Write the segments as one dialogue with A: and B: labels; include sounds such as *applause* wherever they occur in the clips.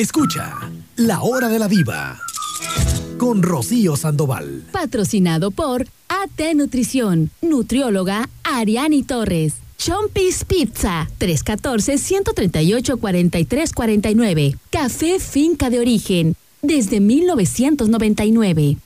A: Escucha La Hora de la Diva con Rocío Sandoval.
B: Patrocinado por AT Nutrición, nutrióloga Ariani Torres. Chompis Pizza, 314-138-4349. Café Finca de Origen, desde 1999.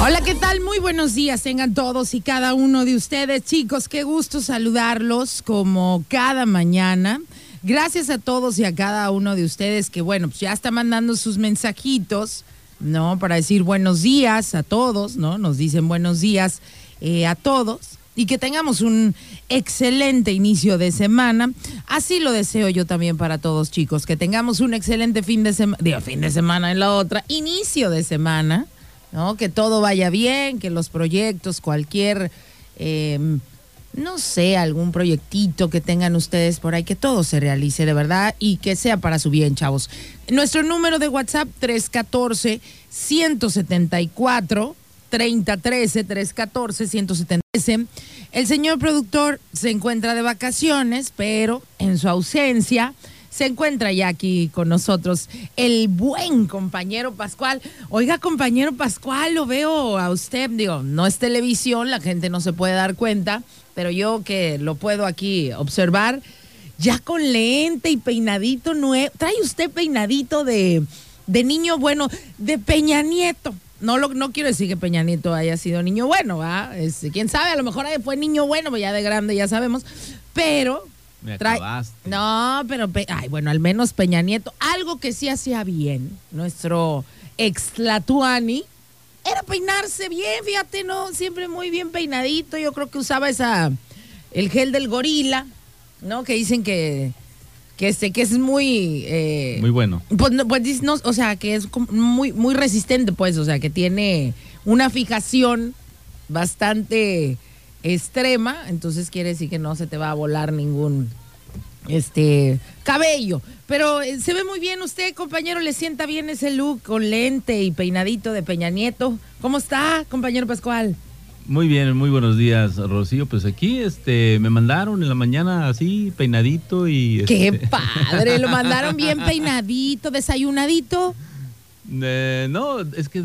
C: Hola, ¿qué tal? Muy buenos días tengan todos y cada uno de ustedes, chicos. Qué gusto saludarlos como cada mañana. Gracias a todos y a cada uno de ustedes que, bueno, pues ya está mandando sus mensajitos, ¿no? Para decir buenos días a todos, ¿no? Nos dicen buenos días eh, a todos y que tengamos un excelente inicio de semana. Así lo deseo yo también para todos, chicos, que tengamos un excelente fin de semana, digo, fin de semana en la otra, inicio de semana, ¿no? Que todo vaya bien, que los proyectos, cualquier, eh, no sé, algún proyectito que tengan ustedes por ahí, que todo se realice de verdad y que sea para su bien, chavos. Nuestro número de WhatsApp 314 174 3013 314 173. El señor productor se encuentra de vacaciones, pero en su ausencia se encuentra ya aquí con nosotros el buen compañero Pascual. Oiga, compañero Pascual, lo veo a usted, digo, no es televisión, la gente no se puede dar cuenta, pero yo que lo puedo aquí observar, ya con lente y peinadito nuevo. Trae usted peinadito de, de niño bueno, de Peña Nieto no, lo, no quiero decir que Peña Nieto haya sido niño bueno, ¿va? quién sabe, a lo mejor fue niño bueno, pues ya de grande ya sabemos. Pero.
D: Me
C: trae-. No, pero. Pe- Ay, bueno, al menos Peña Nieto. Algo que sí hacía bien, nuestro ex Tlatuani, era peinarse bien, fíjate, ¿no? Siempre muy bien peinadito. Yo creo que usaba esa. El gel del gorila, ¿no? Que dicen que. Que, este, que es muy. eh,
D: Muy bueno.
C: pues, no, pues no, o sea, que es muy, muy resistente, pues, o sea, que tiene una fijación bastante extrema, entonces quiere decir que no se te va a volar ningún este cabello. Pero eh, se ve muy bien usted, compañero, le sienta bien ese look con lente y peinadito de Peña Nieto. ¿Cómo está, compañero Pascual?
D: Muy bien, muy buenos días, Rocío. Pues aquí este me mandaron en la mañana así peinadito y
C: Qué
D: este, *laughs*
C: padre, lo mandaron bien peinadito, desayunadito.
D: Eh, no, es que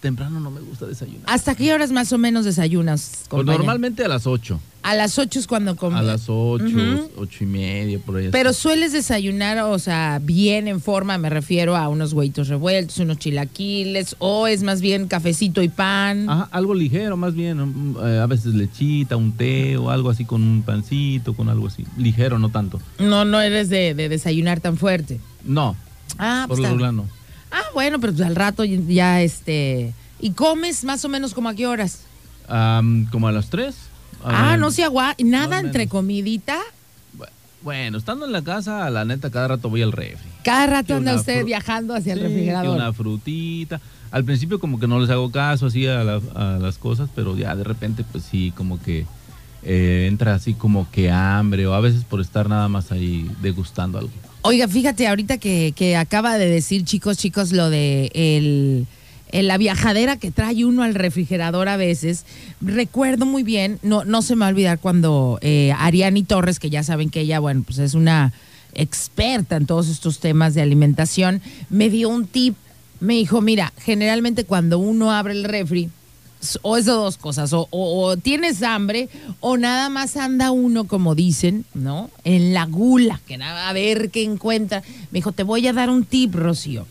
D: temprano no me gusta desayunar.
C: ¿Hasta qué horas más o menos desayunas?
D: Pues
C: compañero?
D: normalmente a las 8,
C: A las 8 es cuando comes.
D: a las 8,
C: Ujú.
D: ocho y media, por ahí.
C: Pero sueles desayunar, o sea, bien en forma, me refiero a unos hueitos revueltos, unos chilaquiles, o es más bien cafecito y pan.
D: Ajá, algo ligero, más bien, eh, a veces lechita, un té o algo así con un pancito, con algo así. Ligero, no tanto.
C: No, no eres de, de desayunar tan fuerte.
D: No,
C: Ah,
D: por
C: pues
D: lo regular no.
C: Ah, bueno, pero pues al rato ya este. ¿Y comes más o menos como a qué horas?
D: Am, como a las 3.
C: Ah, no se agua, nada entre comidita.
D: Bueno, estando en la casa, la neta, cada rato voy al refri.
C: Cada rato anda usted viajando hacia el
D: Sí, que
C: refrigerador.
D: una frutita. Al principio como que no les hago caso así a, la- a las cosas, pero ya de repente pues sí, como que eh, entra así como que hambre o a veces por estar nada más ahí degustando algo.
C: Oiga, fíjate, ahorita que, que acaba de decir, chicos, chicos, lo de el, la viajadera que trae uno al refrigerador a veces, recuerdo muy bien, no, no se me va a olvidar cuando eh, Ariani Torres, que ya saben que ella, bueno, pues es una experta en todos estos temas de alimentación, me dio un tip, me dijo, mira, generalmente cuando uno abre el refri, o es de dos cosas, o, o- o tienes hambre o nada más anda uno, como dicen, ¿no? En la gula, que nada, a ver qué encuentra. Me dijo, te voy a dar un tip, Rocío.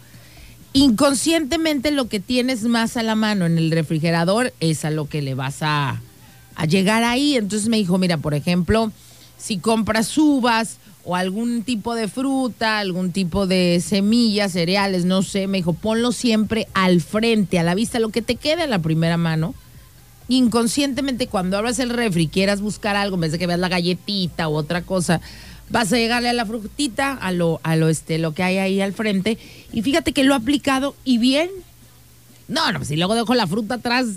C: Inconscientemente lo que tienes más a la mano en el refrigerador es a lo que le vas a, a llegar ahí. Entonces me dijo, mira, por ejemplo, si compras uvas o algún tipo de fruta, algún tipo de semillas, cereales, no sé, me dijo, ponlo siempre al frente, a la vista, lo que te quede a la primera mano. Inconscientemente, cuando abras el refri quieras buscar algo, en vez de que veas la galletita u otra cosa, vas a llegarle a la frutita, a lo, a lo, este, lo que hay ahí al frente. Y fíjate que lo ha aplicado y bien. No, no, pues si luego dejo la fruta atrás,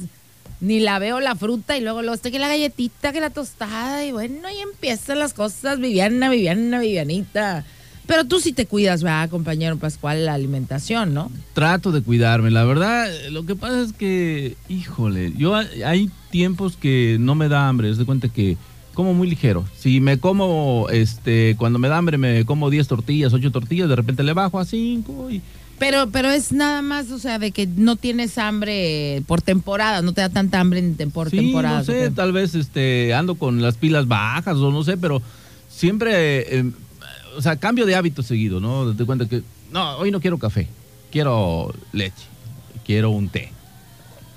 C: ni la veo la fruta y luego luego este que la galletita, que la tostada y bueno, ahí empiezan las cosas, Viviana, Viviana, Vivianita. Pero tú sí te cuidas, ¿verdad, compañero Pascual, la alimentación, ¿no?
D: Trato de cuidarme, la verdad, lo que pasa es que, híjole, yo hay- hay tiempos que no me da hambre, es de cuenta que como muy ligero. Si me como, este, cuando me da hambre me como 10 tortillas, 8 tortillas, de repente le bajo a 5 y,
C: Pero, pero es nada más, o sea, de que no tienes hambre por temporada, no te da tanta hambre por
D: Sí,
C: temporada.
D: no sé, tal vez este, ando con las pilas bajas o no sé, pero siempre, eh, o sea, cambio de hábito seguido, ¿no? Te cuenta que, no, hoy no quiero café, quiero leche, quiero un té,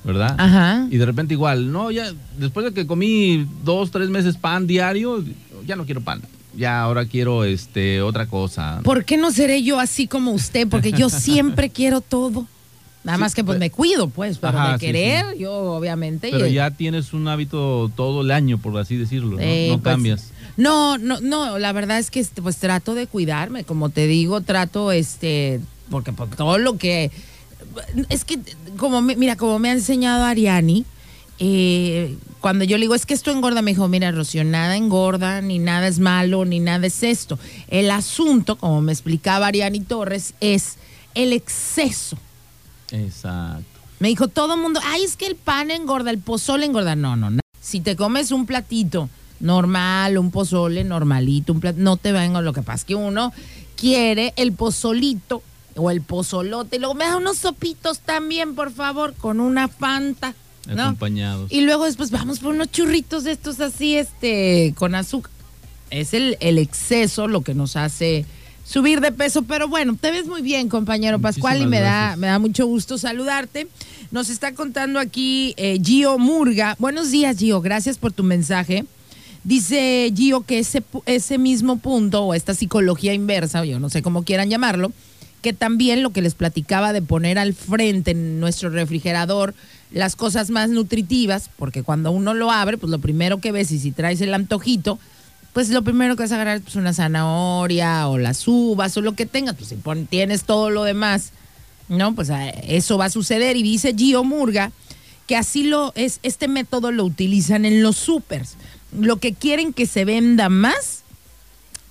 D: ¿verdad?
C: Ajá.
D: Y de repente igual, no, ya después de que comí dos, tres meses pan diario, ya no quiero pan, ya ahora quiero este otra cosa.
C: ¿Por qué no seré yo así como usted? Porque yo *laughs* siempre quiero todo. Nada
D: Sí,
C: más que pues me cuido, pues, pero
D: Ajá,
C: de
D: sí,
C: querer, yo obviamente.
D: Pero
C: y-
D: ya tienes un hábito todo el año, por así decirlo, ¿no? No
C: pues,
D: cambias.
C: No, no, no, la verdad es que este, pues trato de cuidarme, como te digo, trato este, porque por todo lo que es que como me- mira, como me ha enseñado Ariani, eh, cuando yo le digo, es que esto engorda, me dijo, mira, Rocío, nada engorda, ni nada es malo, ni nada es esto. El asunto, como me explicaba Ariani Torres, es el exceso.
D: Exacto.
C: Me dijo todo el mundo, ay, es que el pan engorda, el pozole engorda. No, no, no. Si te comes un platito normal, un pozole normalito, un plat- no te va a engordar. Lo que pasa es que uno quiere el pozolito o el pozolote. Y luego me da unos sopitos también, por favor, con una fanta. ¿No?
D: Acompañados.
C: Y luego después vamos por unos churritos de estos así, este, con azúcar. Es el, el exceso lo que nos hace subir de peso. Pero bueno, te ves muy bien, compañero Pascual, y me da, me da mucho gusto saludarte. Nos está contando aquí eh, Gio Murga. Buenos días, Gio. Gracias por tu mensaje. Dice Gio que ese, ese mismo punto o esta psicología inversa, yo no sé cómo quieran llamarlo, que también lo que les platicaba de poner al frente en nuestro refrigerador las cosas más nutritivas, porque cuando uno lo abre, pues lo primero que ves y si traes el antojito, pues lo primero que vas a agarrar es pues, una zanahoria o las uvas o lo que tengas, pues si tienes todo lo demás, ¿no? Pues a- eso va a suceder y dice Gio Murga que así lo es este método lo utilizan en los supers. Lo que quieren que se venda más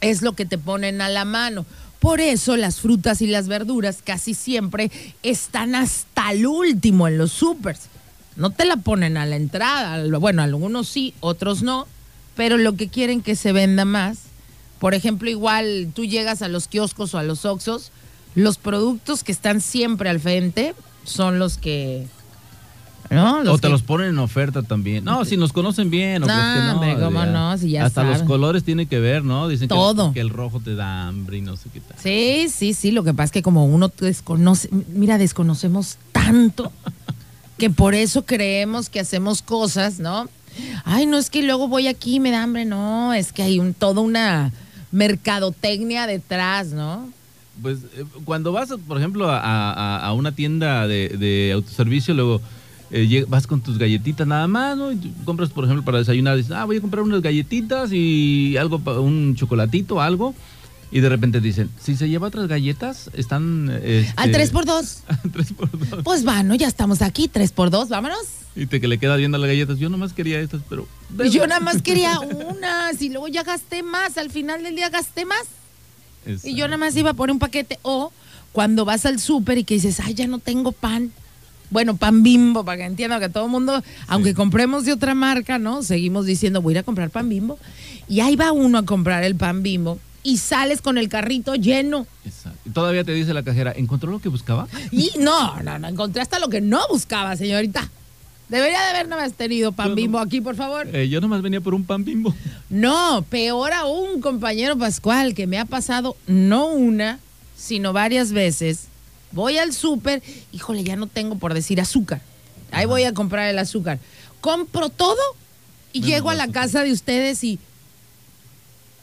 C: es lo que te ponen a la mano. Por eso las frutas y las verduras casi siempre están hasta el último en los supers. No te la ponen a la entrada. Bueno, algunos sí, otros no. Pero lo que quieren que se venda más. Por ejemplo, igual tú llegas a los kioscos o a los oxos, los productos que están siempre al frente son los que... ¿no?
D: o te
C: que-
D: los ponen en oferta también. No, si nos conocen bien. O
C: No,
D: que no,
C: hombre, cómo
D: ya.
C: no, si ya
D: Hasta los colores tiene que ver, ¿no? Dicen. Que, el rojo te da hambre y no sé qué tal.
C: Sí, sí, sí. Lo que pasa es que como uno desconoce, mira, desconocemos tanto que por eso creemos que hacemos cosas, ¿no? Ay, no es que luego voy aquí y me da hambre, no, es que hay un, toda una mercadotecnia detrás, ¿no?
D: Pues eh, cuando vas, por ejemplo, a, a- a una tienda de, de autoservicio, luego eh, vas con tus galletitas nada más, ¿no? Y compras, por ejemplo, para desayunar, dices, ah, voy a comprar unas galletitas y algo, un chocolatito, algo. Y de repente dicen, si se lleva otras galletas, están... este,
C: Al 3 por 2 *laughs*
D: tres por dos.
C: Pues bueno, ya estamos aquí, 3 por 2 vámonos.
D: Y te que le queda viendo las galletas. Yo nomás quería estas, pero...
C: Y Yo nada más quería *laughs* unas y luego ya gasté más, al final del día gasté más. Y yo nada más iba por un paquete. O cuando vas al súper y que dices, ay, ya no tengo pan. Bueno, pan bimbo, para que entiendan que todo el mundo, aunque compremos de otra marca, ¿no? Seguimos diciendo, voy a ir a comprar pan bimbo. Y ahí va uno a comprar el pan bimbo y sales con el carrito lleno.
D: Exacto. Y todavía te dice la cajera, ¿encontró lo que buscaba?
C: Y no, no, no, encontré hasta lo que no buscaba, señorita. Debería de haber nada más tenido pan
D: Yo no-
C: bimbo aquí, por favor.
D: Eh, yo nomás venía por un pan bimbo.
C: No, peor aún, compañero Pascual, que me ha pasado no una, sino varias veces. Voy al súper, híjole, ya no tengo por decir azúcar. Ahí voy a comprar el azúcar. Compro todo y
D: Menos
C: llego a la casa de ustedes y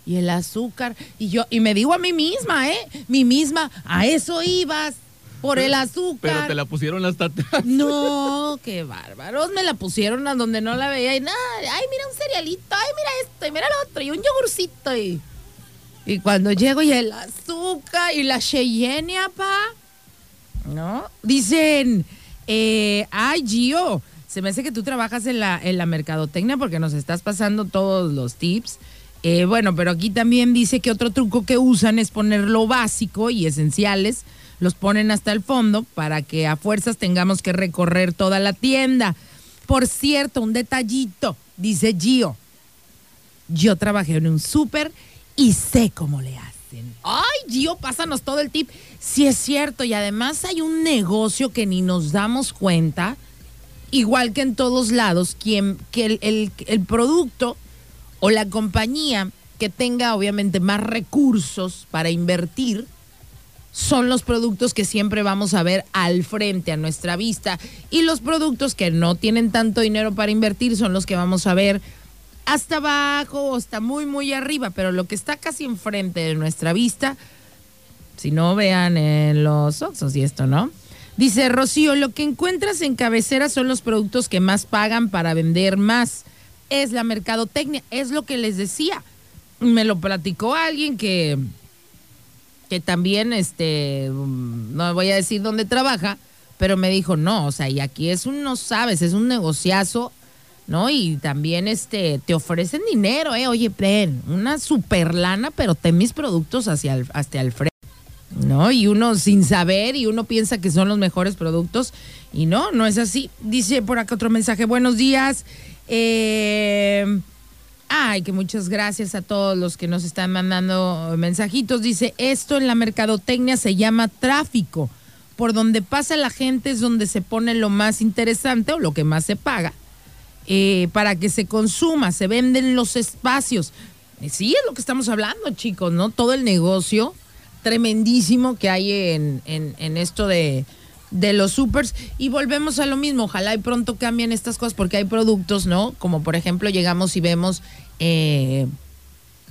C: y el azúcar y yo y me digo a mí misma, ¿eh? Mi misma, a eso ibas por el azúcar.
D: Pero te la pusieron hasta atrás.
C: No, qué bárbaros. Me la pusieron a donde no la veía y nada. Ay, mira un cerealito. Ay, mira esto. Y mira lo otro. Y un yogurcito. Y, y cuando llego y el azúcar y la Cheyenne, pa. ¿No? Dicen, eh, ay, Gio, se me hace que tú trabajas en la, en la mercadotecnia porque nos estás pasando todos los tips. Eh, bueno, pero aquí también dice que otro truco que usan es poner lo básico y esenciales, los ponen hasta el fondo para que a fuerzas tengamos que recorrer toda la tienda. Por cierto, un detallito, dice Gio. Yo trabajé en un súper y sé cómo le. Ay, Gio, pásanos todo el tip. Sí es cierto, y además hay un negocio que ni nos damos cuenta, igual que en todos lados, quien, que el, el- el producto o la compañía que tenga obviamente más recursos para invertir, son los productos que siempre vamos a ver al frente, a nuestra vista. Y los productos que no tienen tanto dinero para invertir son los que vamos a ver hasta abajo o hasta muy, muy arriba. Pero lo que está casi enfrente de nuestra vista, si no vean en los Oxos y esto, ¿no? Dice Rocío, lo que encuentras en cabecera son los productos que más pagan para vender más. Es la mercadotecnia, es lo que les decía. Me lo platicó alguien que que también, este, mm, no voy a decir dónde trabaja, pero me dijo, no, o sea, y aquí es un, no sabes, es un negociazo, ¿no? Y también, este, te ofrecen dinero, ¿eh? Oye, ven, una super lana, pero ten mis productos hacia hasta el frente, ¿no? Y uno sin saber, y uno piensa que son los mejores productos, y no, no es así. Dice por acá otro mensaje, buenos días, eh... Ay, que muchas gracias a todos los que nos están mandando mensajitos. Dice, esto en la mercadotecnia se llama tráfico. Por donde pasa la gente es donde se pone lo más interesante o lo que más se paga eh, para que se consuma. Se venden los espacios. Eh, Sí, es lo que estamos hablando, chicos, ¿no? Todo el negocio tremendísimo que hay en, en- esto de, de los supers. Y volvemos a lo mismo. Ojalá y pronto cambien estas cosas porque hay productos, ¿no? Como por ejemplo llegamos y vemos eh,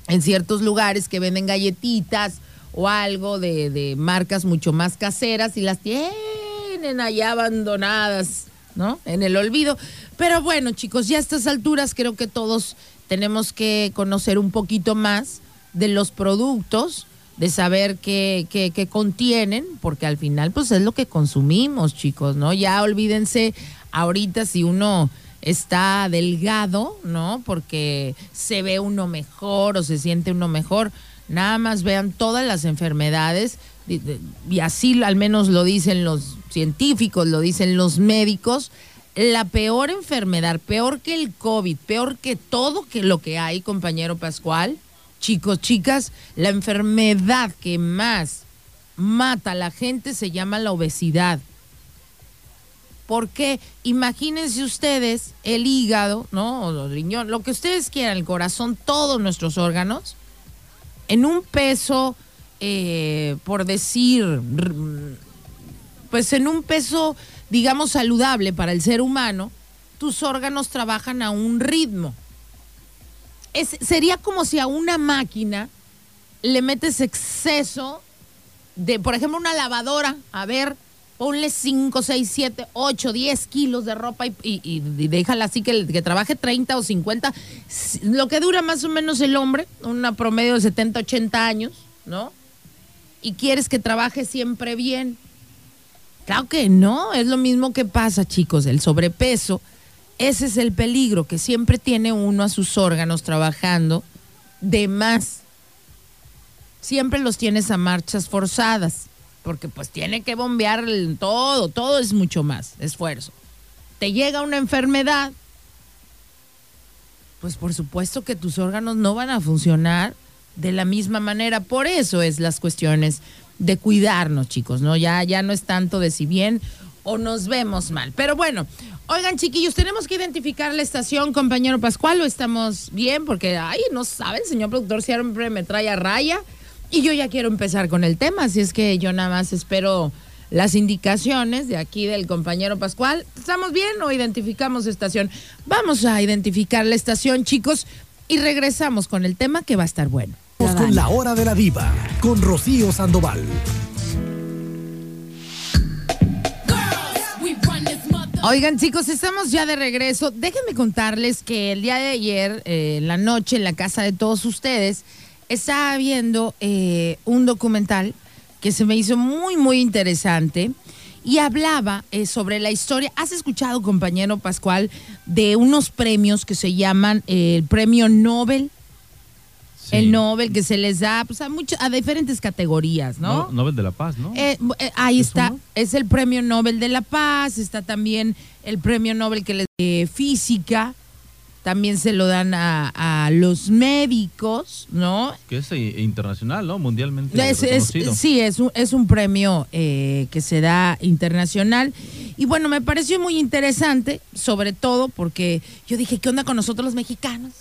C: en ciertos lugares que venden galletitas o algo de, de marcas mucho más caseras y las tienen allá abandonadas, ¿no? En el olvido. Pero bueno, chicos, ya a estas alturas creo que todos tenemos que conocer un poquito más de los productos, de saber qué, qué, qué contienen, porque al final pues es lo que consumimos, chicos, ¿no? Ya olvídense ahorita si uno está delgado, ¿no? Porque se ve uno mejor o se siente uno mejor. Nada más vean todas las enfermedades y así al menos lo dicen los científicos, lo dicen los médicos. La peor enfermedad, peor que el COVID, peor que todo que lo que hay, compañero Pascual, chicos, chicas, la enfermedad que más mata a la gente se llama la obesidad. Porque imagínense ustedes el hígado, ¿no? O el riñón, lo que ustedes quieran, el corazón, todos nuestros órganos, en un peso, eh, por decir, pues en un peso, digamos, saludable para el ser humano, tus órganos trabajan a un ritmo. Es, sería como si a una máquina le metes exceso de, por ejemplo, una lavadora, a ver, ponle 5, 6, 7, 8, 10 kilos de ropa y, déjala así que, que trabaje 30 o 50, s- lo que dura más o menos el hombre, una promedio de 70, 80 años, ¿no? Y quieres que trabaje siempre bien. Claro que no, es lo mismo que pasa, chicos, el sobrepeso. Ese es el peligro, que siempre tiene uno a sus órganos trabajando de más siempre los tienes a marchas forzadas, porque pues tiene que bombear todo, todo es mucho más esfuerzo. Te llega una enfermedad, pues por supuesto que tus órganos no van a funcionar de la misma manera. Por eso es las cuestiones de cuidarnos, chicos, ¿no? Ya, ya no es tanto de si bien o nos vemos mal. Pero bueno, oigan, chiquillos, tenemos que identificar la estación, compañero Pascual, o estamos bien, porque, ay, no saben, señor productor siempre me trae a raya. Y yo ya quiero empezar con el tema, así es que yo nada más espero las indicaciones de aquí del compañero Pascual. ¿Estamos bien o identificamos estación? Vamos a identificar la estación, chicos, y regresamos con el tema que va a estar bueno.
A: Con la hora de la diva, con Rocío Sandoval.
C: Oigan, chicos, estamos ya de regreso. Déjenme contarles que el día de ayer, eh, la noche, en la casa de todos ustedes, estaba viendo eh, un documental que se me hizo muy, muy interesante y hablaba eh, sobre la historia. ¿Has escuchado, compañero Pascual, de unos premios que se llaman el Premio Nobel?
D: Sí.
C: El Nobel que se les da pues, a, mucho- a diferentes categorías, ¿no?
D: No- Nobel de la Paz, ¿no?
C: Eh, eh, ahí
D: ¿Es
C: está,
D: uno?
C: es el Premio Nobel de la Paz, está también el Premio Nobel que les de Física, también se lo dan a, a los médicos, ¿no?
D: Que es eh, internacional, ¿no? Mundialmente
C: Es- sí, es un, es un premio eh, que se da internacional. Y bueno, me pareció muy interesante, sobre todo porque yo dije, ¿qué onda con nosotros los mexicanos?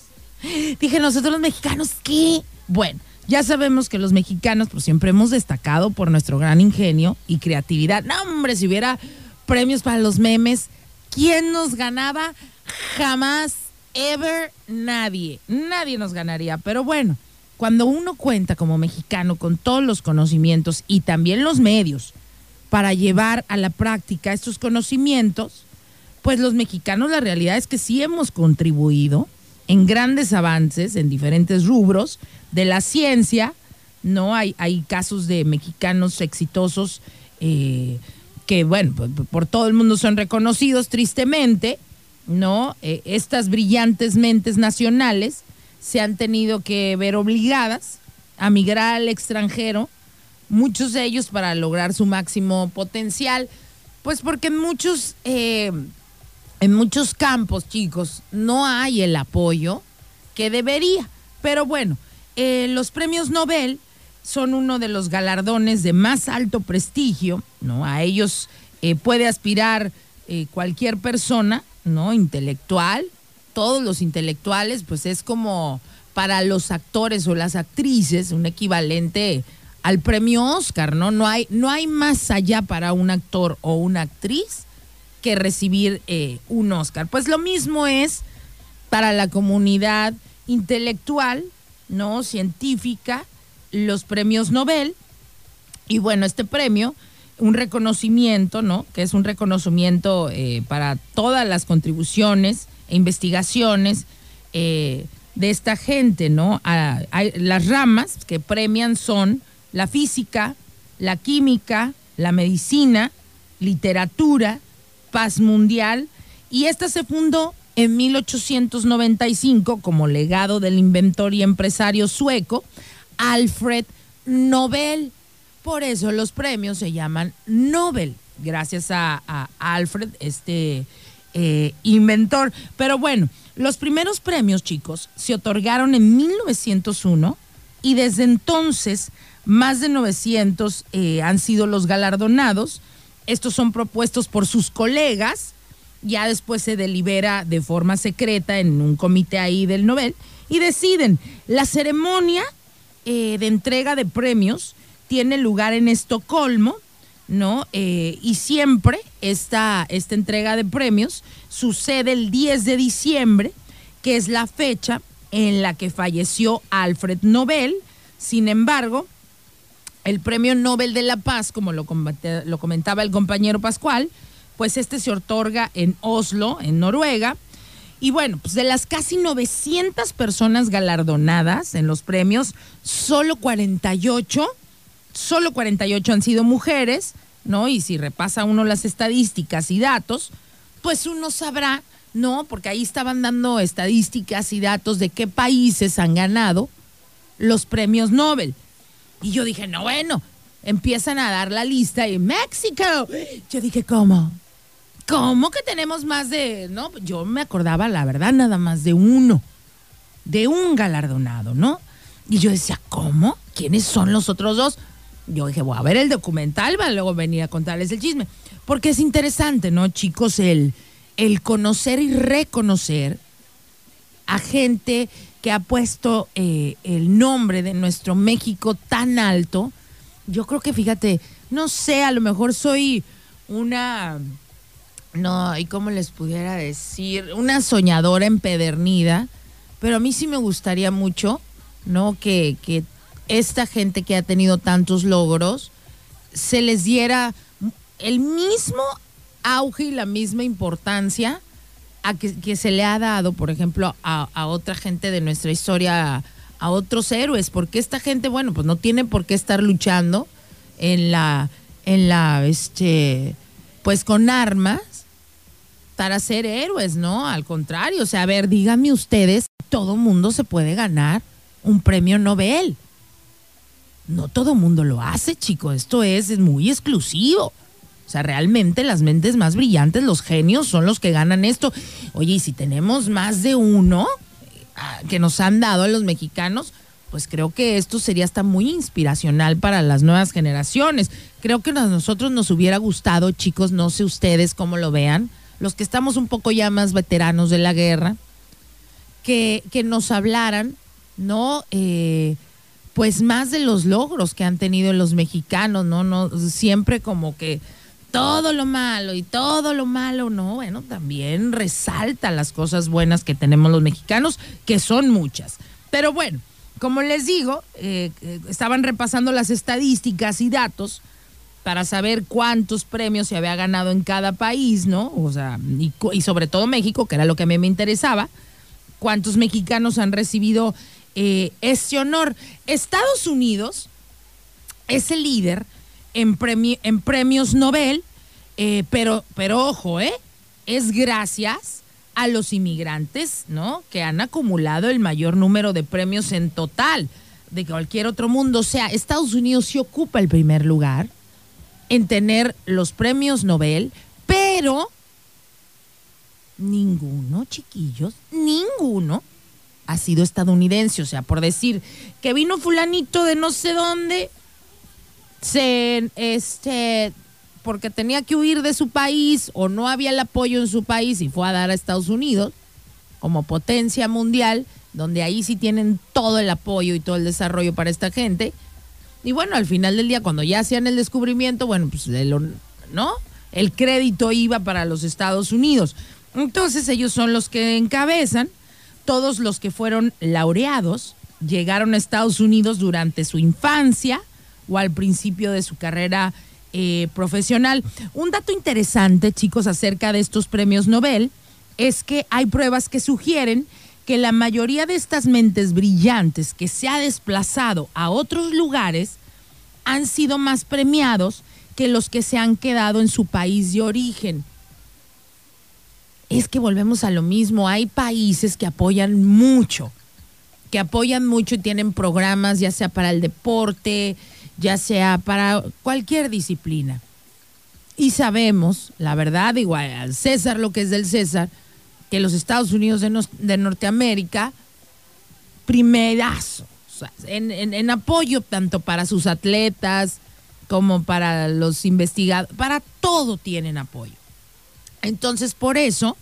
C: Dije, nosotros los mexicanos, ¿qué? Bueno, ya sabemos que los mexicanos pues, siempre hemos destacado por nuestro gran ingenio y creatividad. No, hombre, si hubiera premios para los memes, ¿quién nos ganaba? Jamás, ever, nadie. Nadie nos ganaría. Pero bueno, cuando uno cuenta como mexicano con todos los conocimientos y también los medios para llevar a la práctica estos conocimientos, pues los mexicanos la realidad es que sí hemos contribuido en grandes avances en diferentes rubros de la ciencia, ¿no? Hay, hay casos de mexicanos exitosos eh, que, bueno, por, por todo el mundo son reconocidos tristemente, ¿no? Eh, estas brillantes mentes nacionales se han tenido que ver obligadas a migrar al extranjero, muchos de ellos para lograr su máximo potencial, pues porque muchos, eh, en muchos campos, chicos, no hay el apoyo que debería. Pero bueno, eh, los premios Nobel son uno de los galardones de más alto prestigio, ¿no? A ellos eh, puede aspirar eh, cualquier persona, ¿no? Intelectual, todos los intelectuales, pues es como para los actores o las actrices un equivalente al premio Oscar, ¿no? No hay, no hay más allá para un actor o una actriz que recibir eh, un Oscar. Pues lo mismo es para la comunidad intelectual, ¿no? Científica, los premios Nobel. Y bueno, este premio, un reconocimiento, ¿no? Que es un reconocimiento eh, para todas las contribuciones e investigaciones eh, de esta gente, ¿no? A- las ramas que premian son la física, la química, la medicina, literatura, paz mundial, y esta se fundó en 1895 como legado del inventor y empresario sueco Alfred Nobel. Por eso los premios se llaman Nobel, gracias a, Alfred, este eh, inventor. Pero bueno, los primeros premios, chicos, se otorgaron en 1901 y desde entonces más de 900 eh, han sido los galardonados. Estos son propuestos por sus colegas, ya después se delibera de forma secreta en un comité ahí del Nobel y deciden. La ceremonia eh, de entrega de premios tiene lugar en Estocolmo, ¿no? Eh, y siempre esta, esta entrega de premios sucede el 10 de diciembre, que es la fecha en la que falleció Alfred Nobel. Sin embargo, el Premio Nobel de la Paz, como lo, lo comentaba el compañero Pascual, pues este se otorga en Oslo, en Noruega. Y bueno, pues de las casi 900 personas galardonadas en los premios, solo 48, solo 48 han sido mujeres, ¿no? Y si repasa uno las estadísticas y datos, pues uno sabrá, ¿no? Porque ahí estaban dando estadísticas y datos de qué países han ganado los premios Nobel. Y yo dije, no, bueno, empiezan a dar la lista y México. Yo dije, ¿cómo? ¿Cómo que tenemos más de.? No, yo me acordaba, la verdad, nada más de uno, de un galardonado, ¿no? Y yo decía, ¿cómo? ¿Quiénes son los otros dos? Yo dije, voy a ver el documental, va luego venir a contarles el chisme. Porque es interesante, ¿no, chicos? El, el conocer y reconocer a gente que ha puesto eh, el nombre de nuestro México tan alto. Yo creo que, fíjate, no sé, a lo mejor soy una, no, ¿y cómo les pudiera decir? Una soñadora empedernida, pero a mí sí me gustaría mucho, ¿no? Que, que esta gente que ha tenido tantos logros se les diera el mismo auge y la misma importancia a que, que se le ha dado, por ejemplo, a, a otra gente de nuestra historia, a, otros héroes, porque esta gente, bueno, pues no tiene por qué estar luchando en la, en la, este, pues con armas para ser héroes, ¿no? Al contrario, o sea, a ver, díganme ustedes, todo mundo se puede ganar un premio Nobel. No todo mundo lo hace, chicos, esto es, es muy exclusivo. O sea, realmente las mentes más brillantes, los genios, son los que ganan esto. Oye, y si tenemos más de uno ah, que nos han dado a los mexicanos, pues creo que esto sería hasta muy inspiracional para las nuevas generaciones. Creo que a nosotros nos hubiera gustado, chicos, no sé ustedes cómo lo vean, los que estamos un poco ya más veteranos de la guerra, que, que nos hablaran, ¿no? Eh, pues más de los logros que han tenido los mexicanos, ¿no? no Siempre como que todo lo malo y todo lo malo, no, bueno, también resalta las cosas buenas que tenemos los mexicanos, que son muchas. Pero bueno, como les digo, eh, eh, estaban repasando las estadísticas y datos para saber cuántos premios se había ganado en cada país, ¿no? O sea, y, sobre todo México, que era lo que a mí me interesaba, cuántos mexicanos han recibido eh, este honor. Estados Unidos es el líder en, en premios Nobel, eh, pero, pero ojo, ¿eh? Es gracias a los inmigrantes, ¿no? Que han acumulado el mayor número de premios en total de cualquier otro mundo. O sea, Estados Unidos sí ocupa el primer lugar en tener los premios Nobel, pero ninguno, chiquillos, ninguno ha sido estadounidense. O sea, por decir que vino fulanito de no sé dónde, se, este, porque tenía que huir de su país o no había el apoyo en su país y fue a dar a Estados Unidos como potencia mundial, donde ahí sí tienen todo el apoyo y todo el desarrollo para esta gente. Y bueno, al final del día, cuando ya hacían el descubrimiento, bueno, pues ¿no? El crédito iba para los Estados Unidos. Entonces ellos son los que encabezan todos los que fueron laureados llegaron a Estados Unidos durante su infancia al principio de su carrera eh, profesional. Un dato interesante, chicos, acerca de estos premios Nobel es que hay pruebas que sugieren que la mayoría de estas mentes brillantes que se ha desplazado a otros lugares han sido más premiados que los que se han quedado en su país de origen es que volvemos a lo mismo. Hay países que apoyan mucho, que apoyan mucho y tienen programas, ya sea para el deporte, ya sea para cualquier disciplina. Y sabemos, la verdad, igual al César lo que es del César, que los Estados Unidos de, Norteamérica, primerazo, en, apoyo tanto para sus atletas como para los investigadores, para todo tienen apoyo. Entonces, por eso,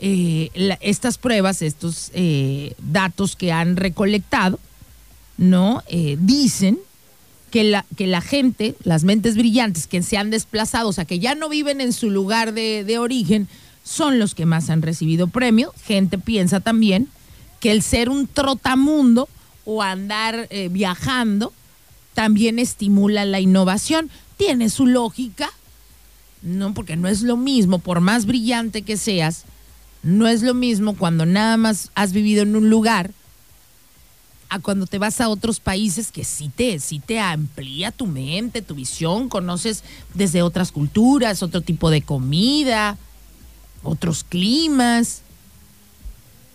C: eh, estas pruebas, estos eh, datos que han recolectado, ¿no? Eh, dicen que la, que la gente, las mentes brillantes que se han desplazado, o sea, que ya no viven en su lugar de, de origen, son los que más han recibido premio. Gente piensa también que el ser un trotamundo o andar viajando también estimula la innovación. Tiene su lógica, no, porque no es lo mismo, por más brillante que seas, no es lo mismo cuando nada más has vivido en un lugar a cuando te vas a otros países que sí te, sí te amplía tu mente, tu visión, conoces desde otras culturas, otro tipo de comida, otros climas.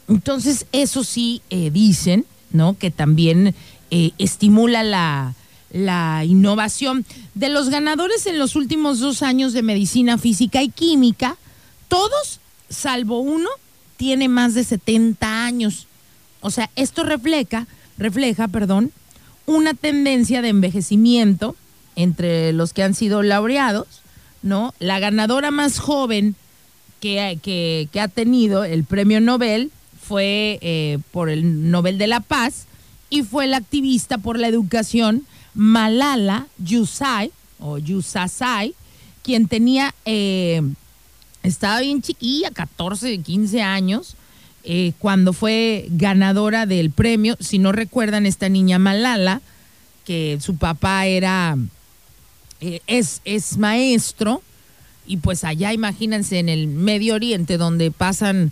C: Entonces, eso sí eh, dicen, ¿no? Que también eh, estimula la, la innovación. De los ganadores en los últimos dos años de medicina física y química, todos, salvo uno, tiene más de 70 años. O sea, esto refleja, refleja, perdón, una tendencia de envejecimiento entre los que han sido laureados, ¿no? La ganadora más joven que, que, ha tenido el premio Nobel fue eh, por el Nobel de la Paz y fue la activista por la educación Malala Yousafzai, o Yousafzai, quien tenía, eh, estaba bien chiquilla, 14, 15 años, eh, cuando fue ganadora del premio. Si no recuerdan, esta niña Malala, que su papá era, eh, es, es maestro, y pues allá imagínense en el Medio Oriente donde pasan,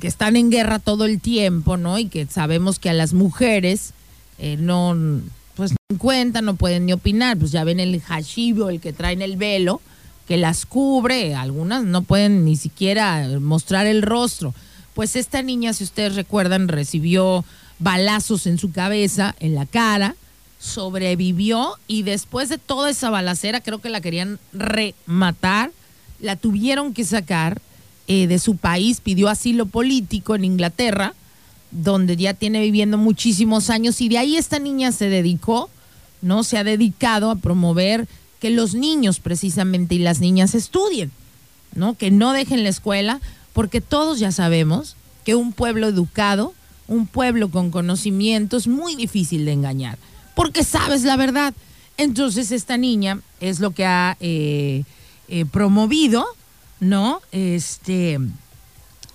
C: que están en guerra todo el tiempo, ¿no? Y que sabemos que a las mujeres no pues en cuenta, no pueden ni opinar, pues ya ven el hashibo, el que traen el velo, que las cubre, algunas no pueden ni siquiera mostrar el rostro. Pues esta niña, si ustedes recuerdan, recibió balazos en su cabeza, en la cara, sobrevivió y después de toda esa balacera, creo que la querían rematar, la tuvieron que sacar eh, de su país, pidió asilo político en Inglaterra, donde ya tiene viviendo muchísimos años y de ahí esta niña se dedicó, ¿no? Se ha dedicado a promover que los niños precisamente y las niñas estudien, ¿no? Que no dejen la escuela, porque todos ya sabemos que un pueblo educado, un pueblo con conocimiento es muy difícil de engañar, porque sabes la verdad. Entonces esta niña es lo que ha eh, eh, promovido, ¿no? Este,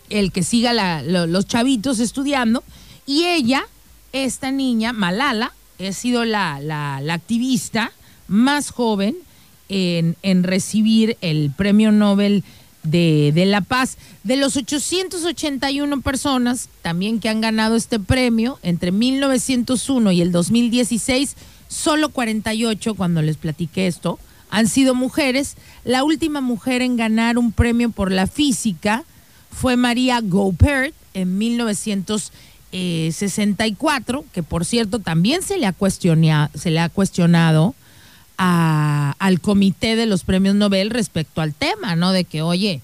C: el que siga los chavitos estudiando. Y ella, esta niña, Malala, ha sido la activista más joven en, en recibir el premio Nobel de, de la Paz. De los 881 personas también que han ganado este premio entre 1901 y el 2016, solo 48, cuando les platiqué esto, han sido mujeres. La última mujer en ganar un premio por la física fue María Goupert en 1964, que por cierto también se le ha, se le ha cuestionado al comité de los premios Nobel respecto al tema, ¿no? De que, oye,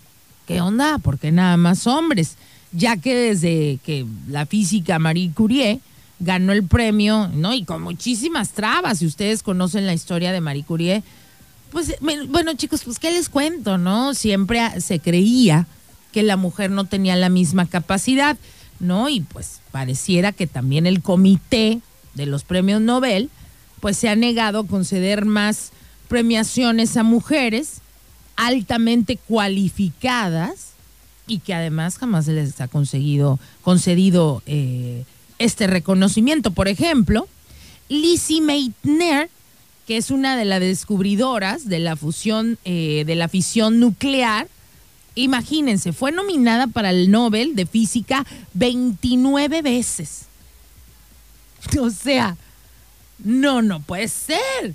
C: ¿qué onda? ¿Por qué nada más hombres? Ya que desde que la física Marie Curie ganó el premio, ¿no? Y con muchísimas trabas, si ustedes conocen la historia de Marie Curie, pues bueno chicos, pues qué les cuento, ¿no? Siempre se creía que la mujer no tenía la misma capacidad, ¿no? Y pues pareciera que también el comité de los premios Nobel, pues se ha negado a conceder más premiaciones a mujeres altamente cualificadas y que además jamás les ha conseguido, concedido eh, este reconocimiento. Por ejemplo, Lizzie Meitner, que es una de las descubridoras de la fusión, eh, de la fisión nuclear, imagínense, fue nominada para el Nobel de Física 29 veces. *laughs* O sea, no, no puede ser.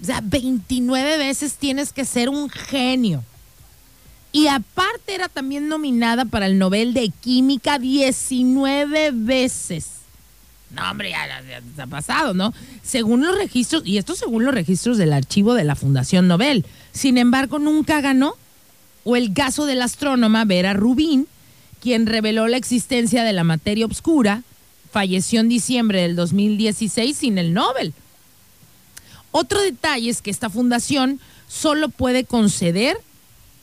C: O sea, 29 veces tienes que ser un genio. Y aparte era también nominada para el Nobel de Química 19 veces. No, hombre, ya, ya- está pasado, ¿no? Según los registros, y esto según los registros del archivo de la Fundación Nobel. Sin embargo, nunca ganó. O el caso de la astrónoma Vera Rubin, quien reveló la existencia de la materia oscura, falleció en diciembre del 2016 sin el Nobel. Otro detalle es que esta fundación solo puede conceder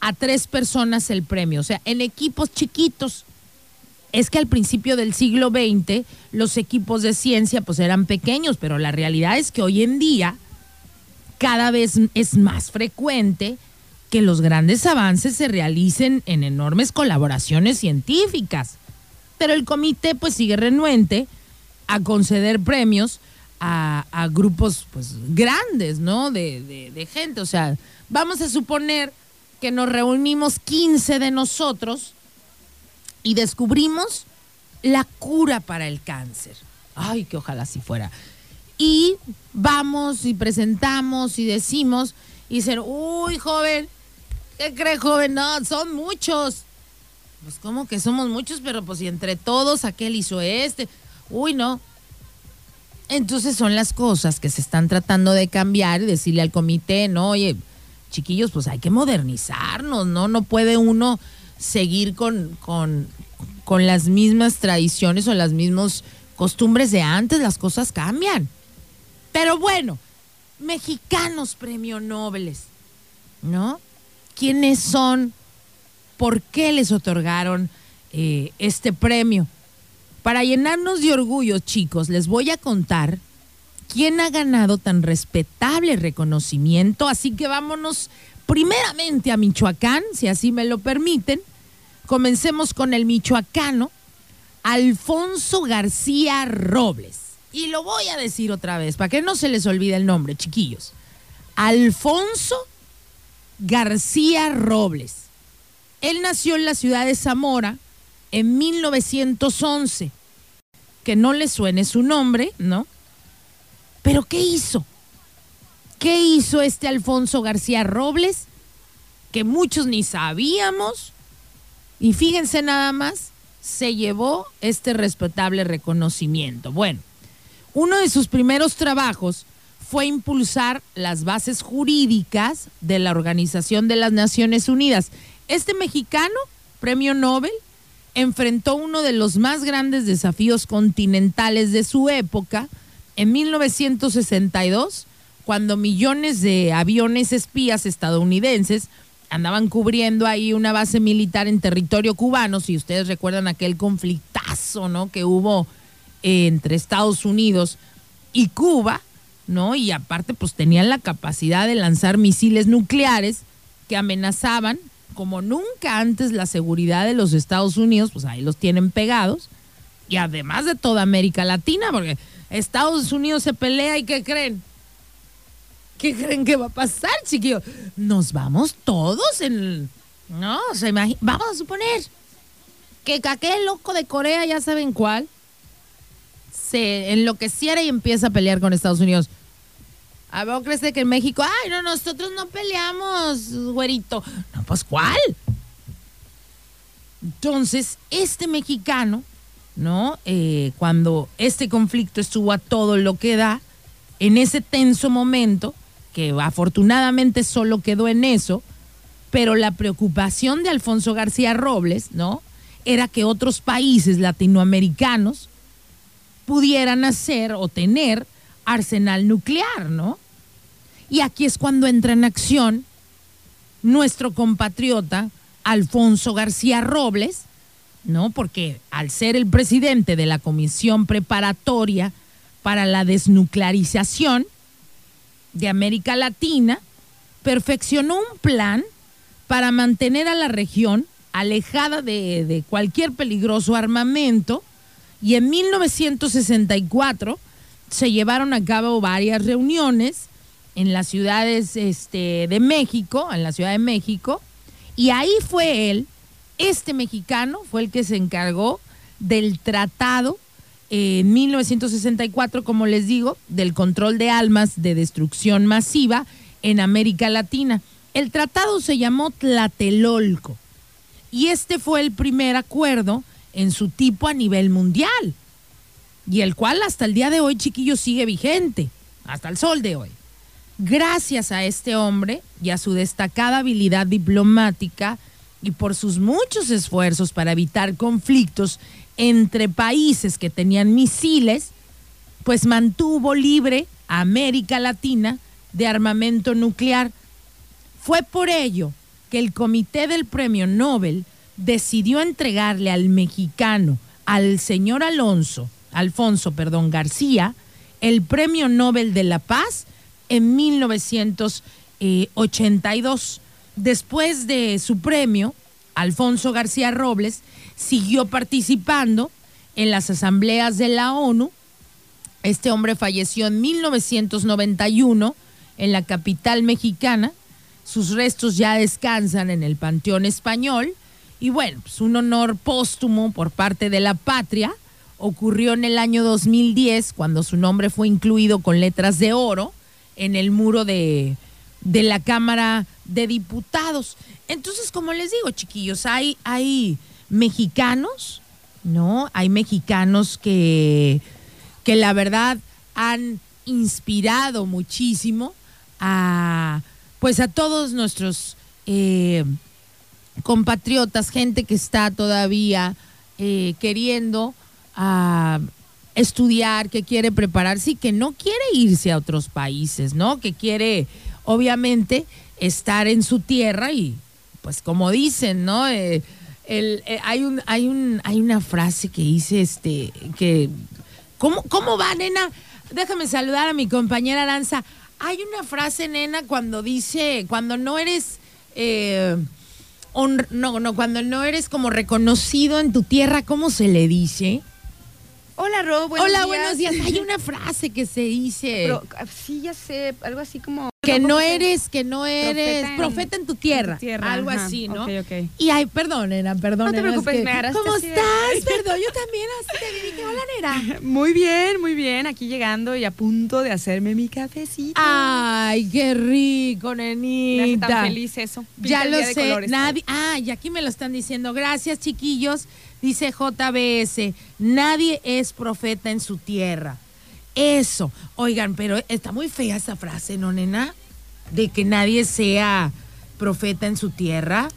C: a tres personas el premio, o sea, en equipos chiquitos. Es que al principio del siglo XX los equipos de ciencia pues eran pequeños, pero la realidad es que hoy en día cada vez es más frecuente que los grandes avances se realicen en enormes colaboraciones científicas. Pero el comité pues sigue renuente a conceder premios a, grupos pues grandes, ¿no? De, de- de gente. O sea, vamos a suponer que nos reunimos 15 de nosotros y descubrimos la cura para el cáncer. Ay, que ojalá así fuera. Y vamos y presentamos y decimos y dicen, uy, joven, ¿qué cree, joven? No, son muchos. Pues como que somos muchos, pero pues si entre todos aquel hizo este. Uy, no. Entonces son las cosas que se están tratando de cambiar y decirle al comité, no, oye, chiquillos, pues hay que modernizarnos, ¿no? No puede uno seguir con, con, con las mismas tradiciones o las mismas costumbres de antes, las cosas cambian. Pero bueno, mexicanos premio Nobel, ¿no? ¿Quiénes son? ¿Por qué les otorgaron eh, este premio? Para llenarnos de orgullo, chicos, les voy a contar quién ha ganado tan respetable reconocimiento. Así que vámonos primeramente a Michoacán, si así me lo permiten. Comencemos con el michoacano Alfonso García Robles. Y lo voy a decir otra vez, para que no se les olvide el nombre, chiquillos. Alfonso García Robles. Él nació en la ciudad de Zamora en 1911. Que no le suene su nombre, ¿no? Pero ¿qué hizo? ¿Qué hizo este Alfonso García Robles? Que muchos ni sabíamos. Y fíjense nada más, se llevó este respetable reconocimiento. Bueno, Uno de sus primeros trabajos fue impulsar las bases jurídicas de la Organización de las Naciones Unidas. Este mexicano, premio Nobel, enfrentó uno de los más grandes desafíos continentales de su época en 1962, cuando millones de aviones espías estadounidenses andaban cubriendo ahí una base militar en territorio cubano, si ustedes recuerdan aquel conflictazo, ¿no? que hubo entre Estados Unidos y Cuba, ¿no? Y aparte, pues tenían la capacidad de lanzar misiles nucleares que amenazaban como nunca antes la seguridad de los Estados Unidos, pues ahí los tienen pegados. Y además de toda América Latina, porque Estados Unidos se pelea y ¿qué creen? ¿Qué creen que va a pasar, chiquillos? Nos vamos todos en... No, se imagina... Vamos a suponer que aquel loco de Corea, ya saben cuál, se enloqueciera y empieza a pelear con Estados Unidos. A ver, crees que en México, ay, no, nosotros no peleamos, güerito. Pues ¿cuál? Entonces, este mexicano, ¿no? Eh, cuando este conflicto estuvo a todo lo que da, en ese tenso momento, que afortunadamente solo quedó en eso, pero la preocupación de Alfonso García Robles, ¿no? Era que otros países latinoamericanos pudieran hacer o tener arsenal nuclear, ¿no? Y aquí es cuando entra en acción nuestro compatriota Alfonso García Robles, ¿no? Porque al ser el presidente de la Comisión Preparatoria para la Desnuclearización de América Latina, perfeccionó un plan para mantener a la región alejada de, de cualquier peligroso armamento y en 1964 se llevaron a cabo varias reuniones en las ciudades este, de México, en la Ciudad de México, y ahí fue él, este mexicano, fue el que se encargó del tratado en 1964, como les digo, del control de almas de destrucción masiva en América Latina. El tratado se llamó Tlatelolco y este fue el primer acuerdo en su tipo a nivel mundial y el cual hasta el día de hoy, chiquillos, sigue vigente, hasta el sol de hoy. Gracias a este hombre y a su destacada habilidad diplomática y por sus muchos esfuerzos para evitar conflictos entre países que tenían misiles, pues mantuvo libre a América Latina de armamento nuclear. Fue por ello que el Comité del Premio Nobel decidió entregarle al mexicano, al señor Alonso, Alfonso, perdón, García, el Premio Nobel de la Paz en 1982. Después de su premio, Alfonso García Robles siguió participando en las asambleas de la ONU. Este hombre falleció en 1991 en la capital mexicana. Sus restos ya descansan en el Panteón Español. Y bueno, pues un honor póstumo por parte de la patria ocurrió en el año 2010 cuando su nombre fue incluido con letras de oro en el muro de, de la Cámara de Diputados. Entonces, como les digo, chiquillos, hay, hay mexicanos, ¿no? Hay mexicanos que, que la verdad han inspirado muchísimo a pues a todos nuestros eh, compatriotas, gente que está todavía eh, queriendo a estudiar, que quiere prepararse y que no quiere irse a otros países, ¿no? Que quiere, obviamente, estar en su tierra y, pues, como dicen, ¿no? Eh, el, eh, hay un, hay un, hay una frase que dice, este, que, ¿cómo, cómo va, nena? Déjame saludar a mi compañera Aranza. Hay una frase, nena, cuando dice, cuando no eres, eh, no, no, cuando no eres como reconocido en tu tierra, ¿cómo se le dice?
E: Hola, Ro, buenos
C: Hola,
E: días.
C: buenos días. Hay una frase que se dice
E: Pero, ah, sí, ya sé, algo así como...
C: que no eres, que no eres
E: Profeta en-
C: profeta en tu tierra,
E: en tu tierra,
C: algo
E: ajá.
C: así, ¿no?
E: Ok, ok.
C: Y ay, perdón, nena, perdón.
E: No te
C: es
E: preocupes,
C: que-
E: me agarraste
C: ¿Cómo
E: así de-
C: estás? *laughs* Perdón, yo también así te vi, dije, hola, nena. *laughs*
E: Muy bien, muy bien. Aquí llegando y a punto de hacerme mi cafecito.
C: Ay, qué rico,
E: Me hace
C: nenita.
E: tan feliz eso. Pinta
C: Ya lo sé,
E: colores.
C: nadie. Ah, y aquí me lo están diciendo. Gracias, chiquillos. Dice JBS, nadie es profeta en su tierra. Eso. Oigan, pero está muy fea esa frase, ¿no, nena? De que nadie sea profeta en su tierra.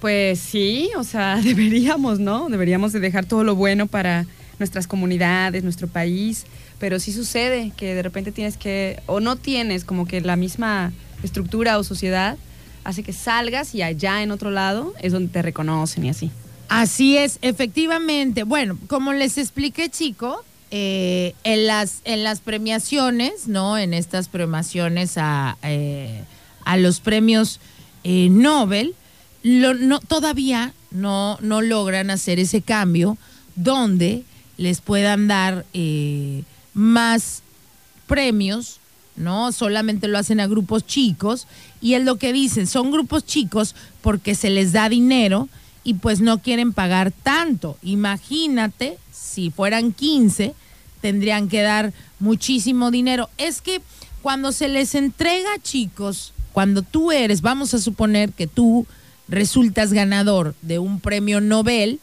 E: Pues sí, o sea, *laughs* deberíamos, ¿no? Deberíamos de dejar todo lo bueno para nuestras comunidades, nuestro país, pero sí sucede que de repente tienes que, o no tienes como que la misma estructura o sociedad, hace que salgas y allá en otro lado es donde te reconocen y así.
C: Así es, efectivamente. Bueno, como les expliqué, chico, eh, en, las, en las premiaciones, ¿no? En estas premiaciones a, eh, a los premios eh, Nobel, lo- no, todavía no, no logran hacer ese cambio donde les puedan dar eh, más premios, ¿no? Solamente lo hacen a grupos chicos y es lo que dicen, son grupos chicos porque se les da dinero y pues no quieren pagar tanto. Imagínate, si fueran 15, tendrían que dar muchísimo dinero. Es que cuando se les entrega, chicos, cuando tú eres, vamos a suponer que tú resultas ganador de un premio Nobel,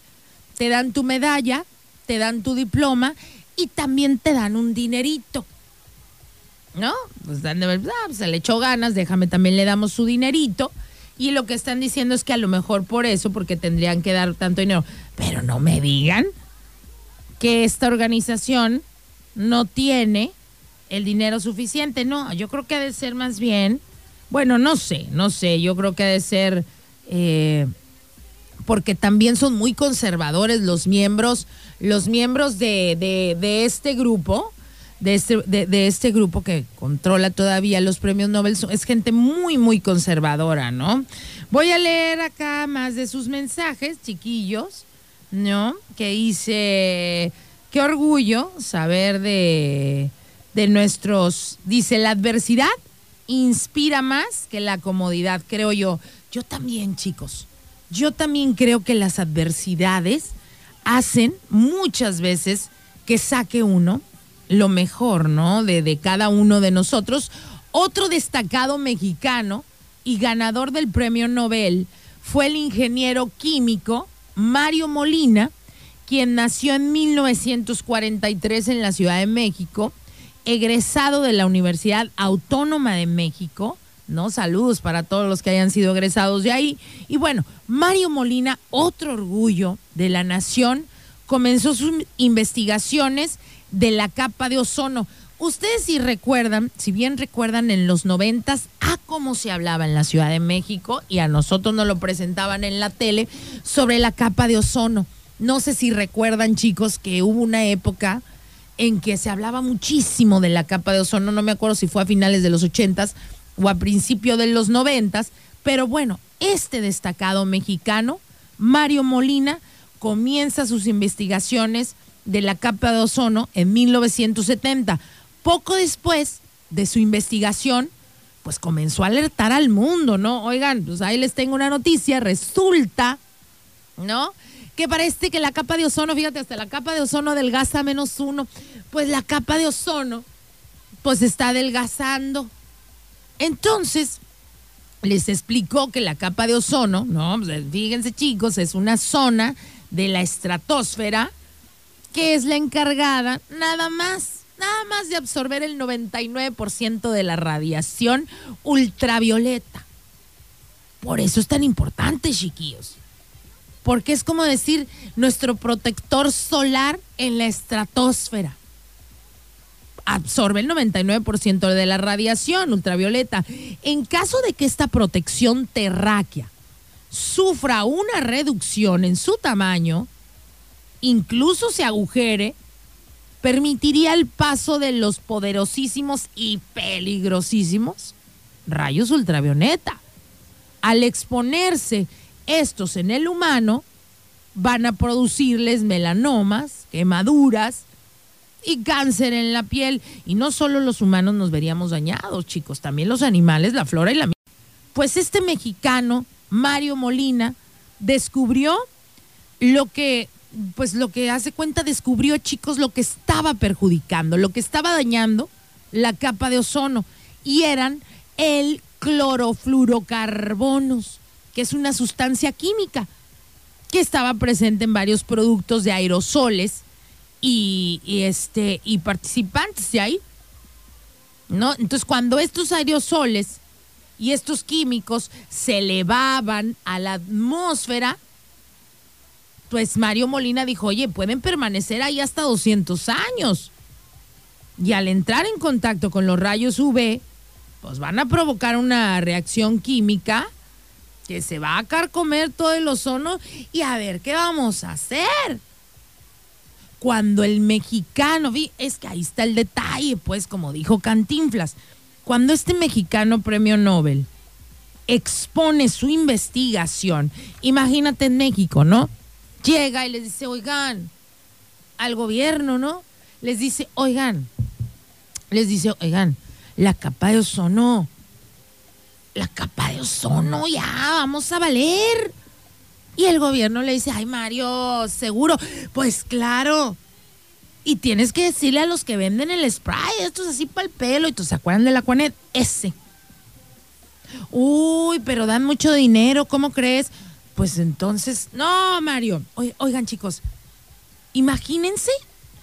C: te dan tu medalla, te dan tu diploma y también te dan un dinerito. ¿No? Pues ah, pues se le echó ganas, déjame también le damos su dinerito. Y lo que están diciendo es que a lo mejor por eso, porque tendrían que dar tanto dinero. Pero no me digan que esta organización no tiene el dinero suficiente. No, yo creo que ha de ser más bien, bueno, no sé, no sé, yo creo que ha de ser, eh, porque también son muy conservadores los miembros, los miembros de, de- de este grupo, de este, de, de este grupo que controla todavía los premios Nobel, es gente muy, muy conservadora, ¿no? Voy a leer acá más de sus mensajes, chiquillos, ¿no? Que dice, qué orgullo saber de, de nuestros, dice, la adversidad inspira más que la comodidad, creo yo. Yo también, chicos, yo también creo que las adversidades hacen muchas veces que saque uno lo mejor, ¿no? De, cada uno de nosotros. Otro destacado mexicano y ganador del premio Nobel fue el ingeniero químico Mario Molina, quien nació en 1943 en la Ciudad de México, egresado de la Universidad Autónoma de México, ¿no? Saludos para todos los que hayan sido egresados de ahí. Y bueno, Mario Molina, otro orgullo de la nación, comenzó sus investigaciones de la capa de ozono. Ustedes si recuerdan, si bien recuerdan en los noventas, a cómo se hablaba en la Ciudad de México y a nosotros nos lo presentaban en la tele sobre la capa de ozono. No sé si recuerdan, chicos, que hubo una época en que se hablaba muchísimo de la capa de ozono, no me acuerdo si fue a finales de los ochentas o a principio de los noventas, pero bueno, este destacado mexicano, Mario Molina, comienza sus investigaciones de la capa de ozono en 1970. Poco después de su investigación, pues comenzó a alertar al mundo, ¿no? Oigan, pues ahí les tengo una noticia, resulta, ¿no? Que parece que la capa de ozono, fíjate, hasta la capa de ozono adelgaza menos uno, pues la capa de ozono, pues está adelgazando. Entonces, les explicó que la capa de ozono, ¿no? Pues, fíjense chicos, es una zona de la estratosfera que es la encargada nada más, nada más de absorber el 99% de la radiación ultravioleta. Por eso es tan importante, chiquillos. Porque es como decir nuestro protector solar en la estratosfera. Absorbe el 99% de la radiación ultravioleta. En caso de que esta protección terráquea sufra una reducción en su tamaño, incluso se agujere, permitiría el paso de los poderosísimos y peligrosísimos rayos ultravioleta. Al exponerse estos en el humano, van a producirles melanomas, quemaduras y cáncer en la piel. Y no solo los humanos nos veríamos dañados, chicos, también los animales, la flora y la... Pues este mexicano, Mario Molina, descubrió lo que pues lo que hace cuenta descubrió, chicos, lo que estaba perjudicando, lo que estaba dañando la capa de ozono y eran el clorofluorocarbonos, que es una sustancia química que estaba presente en varios productos de aerosoles y, este, y participantes de ahí. ¿No? Entonces, cuando estos aerosoles y estos químicos se elevaban a la atmósfera, pues Mario Molina dijo, oye, pueden permanecer ahí hasta 200 años. Y al entrar en contacto con los rayos UV, pues van a provocar una reacción química que se va a carcomer todo el ozono y a ver qué vamos a hacer. Cuando el mexicano, vi, es que ahí está el detalle, pues como dijo Cantinflas, cuando este mexicano premio Nobel expone su investigación, imagínate en México, ¿no? Llega y les dice, oigan, al gobierno, ¿no? Les dice, oigan, les dice, oigan, la capa de ozono, la capa de ozono, ya, vamos a valer. Y el gobierno le dice, ay Mario, seguro, pues claro. Y tienes que decirle a los que venden el spray, esto es así para el pelo, y tú se acuerdan de la Cuanet, ese. Uy, pero dan mucho dinero, ¿cómo crees? Pues entonces, no, Mario. Oigan, chicos, imagínense,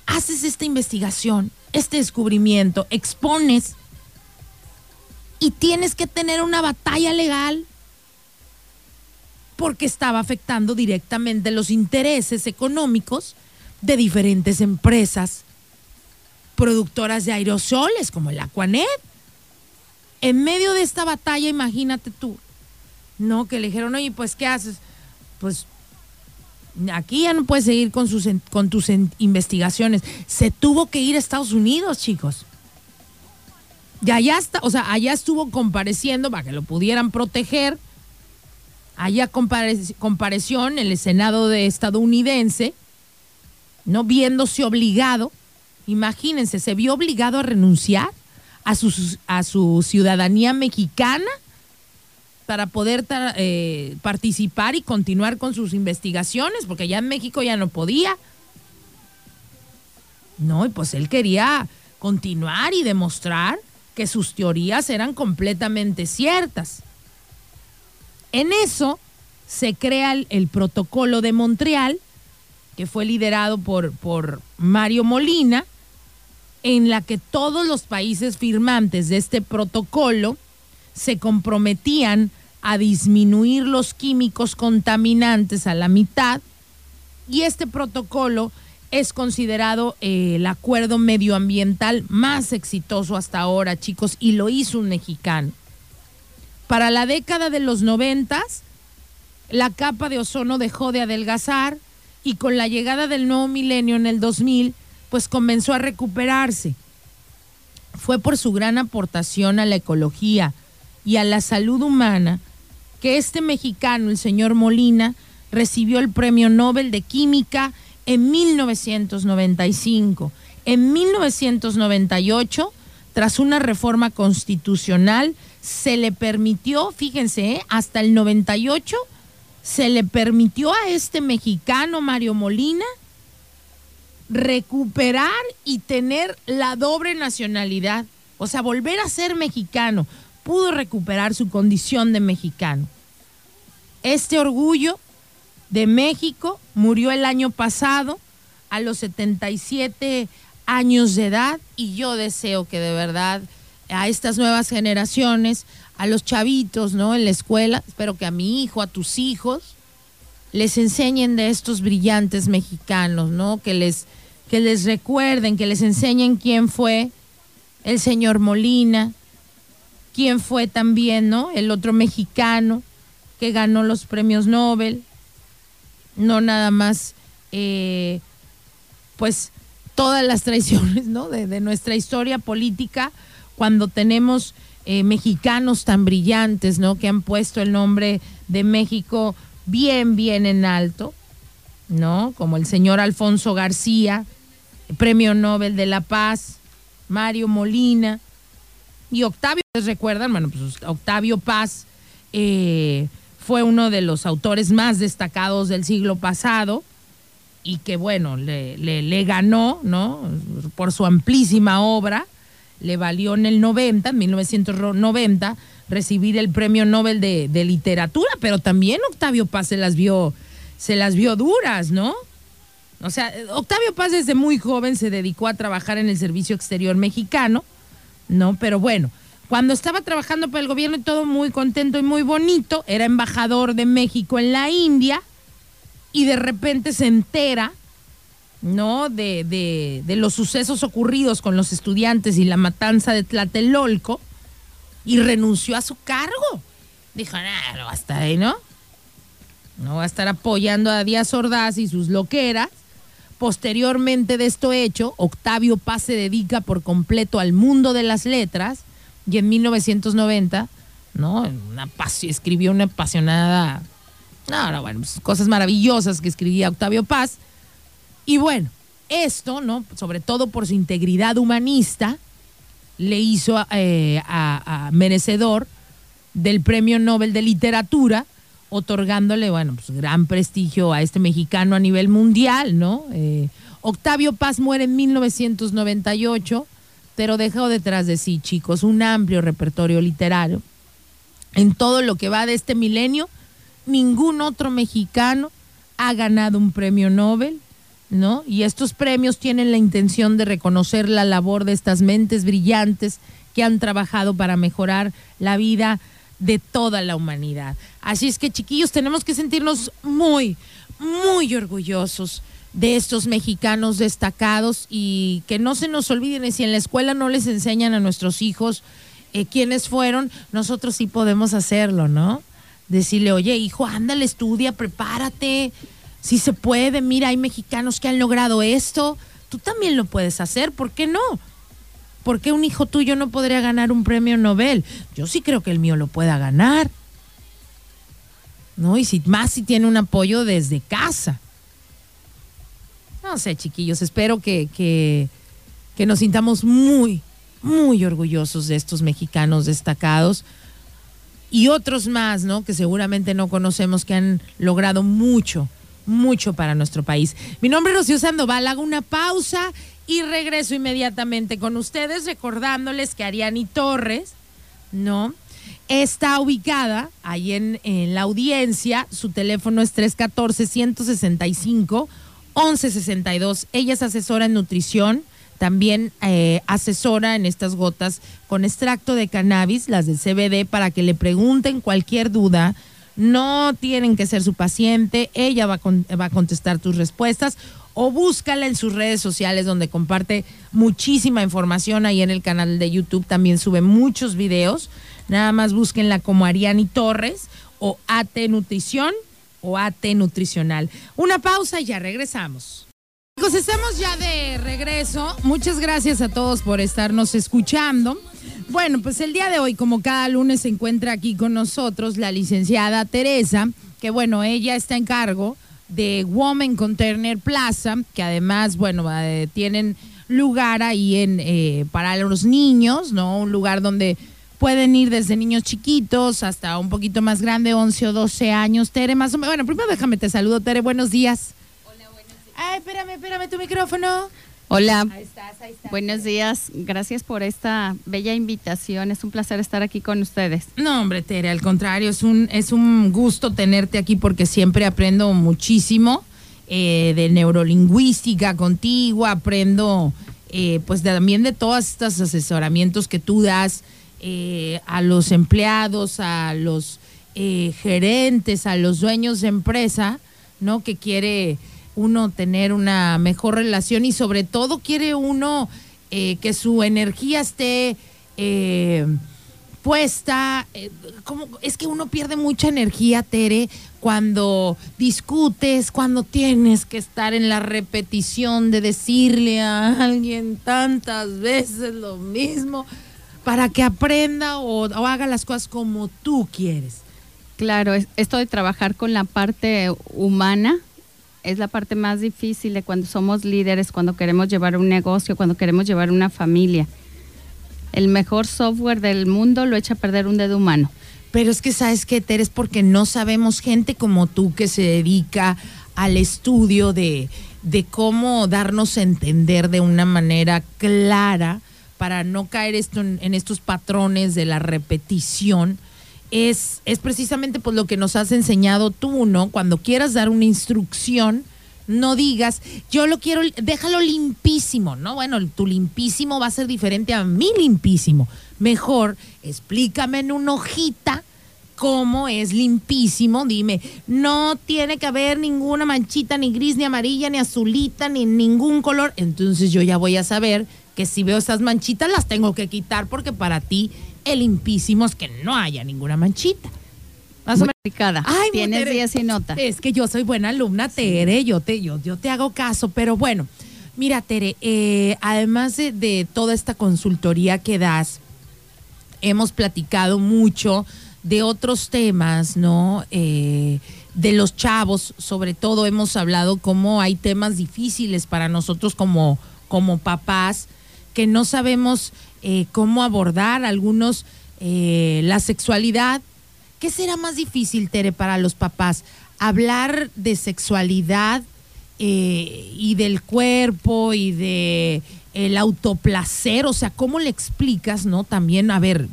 C: haces esta investigación, este descubrimiento, expones y tienes que tener una batalla legal porque estaba afectando directamente los intereses económicos de diferentes empresas productoras de aerosoles como el Aquanet. En medio de esta batalla, imagínate tú, no, que le dijeron, oye, pues, ¿qué haces? Pues aquí ya no puedes seguir con, sus, con tus investigaciones. Se tuvo que ir a Estados Unidos, chicos. Y allá está, o sea, allá estuvo compareciendo para que lo pudieran proteger allá compareció en el Senado de estadounidense, no viéndose obligado, imagínense, se vio obligado a renunciar a su, a su ciudadanía mexicana para poder eh, participar y continuar con sus investigaciones, porque ya en México ya no podía. No, y pues él quería continuar y demostrar que sus teorías eran completamente ciertas. En eso se crea el, protocolo de Montreal, que fue liderado por, por Mario Molina, en la que todos los países firmantes de este protocolo se comprometían a disminuir los químicos contaminantes a la mitad y este protocolo es considerado eh, el acuerdo medioambiental más exitoso hasta ahora, chicos, y lo hizo un mexicano. Para la década de los noventas, la capa de ozono dejó de adelgazar y con la llegada del nuevo milenio en el 2000, pues comenzó a recuperarse. Fue por su gran aportación a la ecología y a la salud humana que este mexicano, el señor Molina, recibió el Premio Nobel de Química en 1995. En 1998, tras una reforma constitucional, se le permitió, fíjense, ¿eh? hasta el 98, se le permitió a este mexicano, Mario Molina, recuperar y tener la doble nacionalidad, o sea, volver a ser mexicano, pudo recuperar su condición de mexicano. Este orgullo de México murió el año pasado a los 77 años de edad y yo deseo que de verdad a estas nuevas generaciones, a los chavitos, ¿no? En la escuela, espero que a mi hijo, a tus hijos, les enseñen de estos brillantes mexicanos, ¿no? Que les, que les recuerden, que les enseñen quién fue el señor Molina, quién fue también, ¿no? El otro mexicano que ganó los premios Nobel, no nada más, eh, pues todas las *laughs* traiciones, ¿no? De, nuestra historia política, cuando tenemos eh, mexicanos tan brillantes, ¿no? Que han puesto el nombre de México bien, bien en alto, ¿no? Como el señor Alfonso García, Premio Nobel de la Paz, Mario Molina y Octavio, ¿les recuerdan? Bueno, pues Octavio Paz eh, fue uno de los autores más destacados del siglo pasado y que, bueno, le, ganó, ¿no? Por su amplísima obra le valió en el 90, en 1990, recibir el premio Nobel de, literatura, pero también Octavio Paz se las vio, se las vio duras, ¿no? O sea, Octavio Paz desde muy joven se dedicó a trabajar en el servicio exterior mexicano, ¿no? Pero bueno, cuando estaba trabajando para el gobierno y todo muy contento y muy bonito, era embajador de México en la India y de repente se entera, ¿no? De, de, de los sucesos ocurridos con los estudiantes y la matanza de Tlatelolco y renunció a su cargo. Dijo, no, no basta ahí, ¿no? No va a estar apoyando a Díaz Ordaz y sus loqueras. Posteriormente de esto hecho, Octavio Paz se dedica por completo al mundo de las letras y en 1990, ¿no? Una escribió una apasionada, no, no, bueno, pues, cosas maravillosas que escribía Octavio Paz. Y bueno, esto, ¿no? Sobre todo por su integridad humanista, le hizo eh, a, merecedor del Premio Nobel de Literatura otorgándole, bueno, pues gran prestigio a este mexicano a nivel mundial, ¿no? Eh, Octavio Paz muere en 1998, pero dejó detrás de sí, chicos, un amplio repertorio literario. En todo lo que va de este milenio, ningún otro mexicano ha ganado un premio Nobel, ¿no? Y estos premios tienen la intención de reconocer la labor de estas mentes brillantes que han trabajado para mejorar la vida de toda la humanidad. Así es que chiquillos, tenemos que sentirnos muy, muy orgullosos de estos mexicanos destacados y que no se nos olviden, y si en la escuela no les enseñan a nuestros hijos eh, quiénes fueron, nosotros sí podemos hacerlo, ¿no? Decirle, oye, hijo, ándale, estudia, prepárate, si se puede, mira, hay mexicanos que han logrado esto, tú también lo puedes hacer, ¿por qué no? ¿Por qué un hijo tuyo no podría ganar un premio Nobel? Yo sí creo que el mío lo pueda ganar. ¿No? Y si, más si tiene un apoyo desde casa. No sé, chiquillos, espero que, que, que nos sintamos muy, muy orgullosos de estos mexicanos destacados y otros más, ¿no? Que seguramente no conocemos, que han logrado mucho, mucho para nuestro país. Mi nombre es Rocío Sandoval, hago una pausa y regreso inmediatamente con ustedes recordándoles que Ariani Torres, ¿no? Está ubicada ahí en, la audiencia, su teléfono es 314-165-1162. Ella es asesora en nutrición, también eh, asesora en estas gotas con extracto de cannabis, las del CBD, para que le pregunten cualquier duda. No tienen que ser su paciente, ella va va a contestar tus respuestas o búscala en sus redes sociales donde comparte muchísima información. Ahí en el canal de YouTube también sube muchos videos. Nada más búsquenla como Ariani Torres o AT Nutrición o AT Nutricional. Una pausa y ya regresamos. Chicos, estamos ya de regreso. Muchas gracias a todos por estarnos escuchando. Bueno, pues el día de hoy, como cada lunes, se encuentra aquí con nosotros la licenciada Teresa, que bueno, ella está en cargo de Women Container Plaza, que además, bueno, eh, tienen lugar ahí en, eh, para los niños, ¿no? Un lugar donde pueden ir desde niños chiquitos hasta un poquito más grande, 11 o 12 años. Tere, más o menos. Bueno, primero déjame te saludo, Tere, buenos días. Hola, buenos días. Ay, espérame, espérame tu micrófono.
F: Hola. Ahí estás, ahí estás. Buenos días. Gracias por esta bella invitación. Es un placer estar aquí con ustedes.
C: No, hombre, Tere, al contrario, es un, es un gusto tenerte aquí porque siempre aprendo muchísimo eh, de neurolingüística contigo, aprendo eh, pues también de todos estos asesoramientos que tú das eh, a los empleados, a los gerentes, a los dueños de empresa, ¿no? Que quiere uno tener una mejor relación y sobre todo quiere uno eh, que su energía esté eh, puesta. Eh, como, es que uno pierde mucha energía, Tere, cuando discutes, cuando tienes que estar en la repetición de decirle a alguien tantas veces lo mismo para que aprenda o, o haga las cosas como tú quieres.
F: Claro, esto de trabajar con la parte humana es la parte más difícil de cuando somos líderes, cuando queremos llevar un negocio, cuando queremos llevar una familia. El mejor software del mundo lo echa a perder un dedo humano.
C: Pero es que sabes que Teres, porque no sabemos gente como tú que se dedica al estudio de, de cómo darnos a entender de una manera clara para no caer esto en, estos patrones de la repetición. Es, es precisamente pues lo que nos has enseñado tú, ¿no? Cuando quieras dar una instrucción, no digas, yo lo quiero, déjalo limpísimo, ¿no? Bueno, tu limpísimo va a ser diferente a mi limpísimo. Mejor explícame en una hojita cómo es limpísimo. Dime, no tiene que haber ninguna manchita, ni gris, ni amarilla, ni azulita, ni ningún color. Entonces yo ya voy a saber que si veo esas manchitas las tengo que quitar porque para ti el limpísimo es que no haya ninguna manchita.
F: Más o menos.
C: Ay,
F: Tienes
C: Tere,
F: días y nota.
C: Es que yo soy buena alumna, Tere, yo te, yo, yo te hago caso, pero bueno, mira, Tere, eh, además de, de toda esta consultoría que das, hemos platicado mucho de otros temas, ¿no? Eh, de los chavos, sobre todo hemos hablado cómo hay temas difíciles para nosotros como, como papás, que no sabemos eh, cómo abordar algunos eh, la sexualidad. ¿Qué será más difícil, Tere, para los papás? Hablar de sexualidad eh, y del cuerpo y de el autoplacer, o sea, ¿cómo le explicas, no? También, a ver,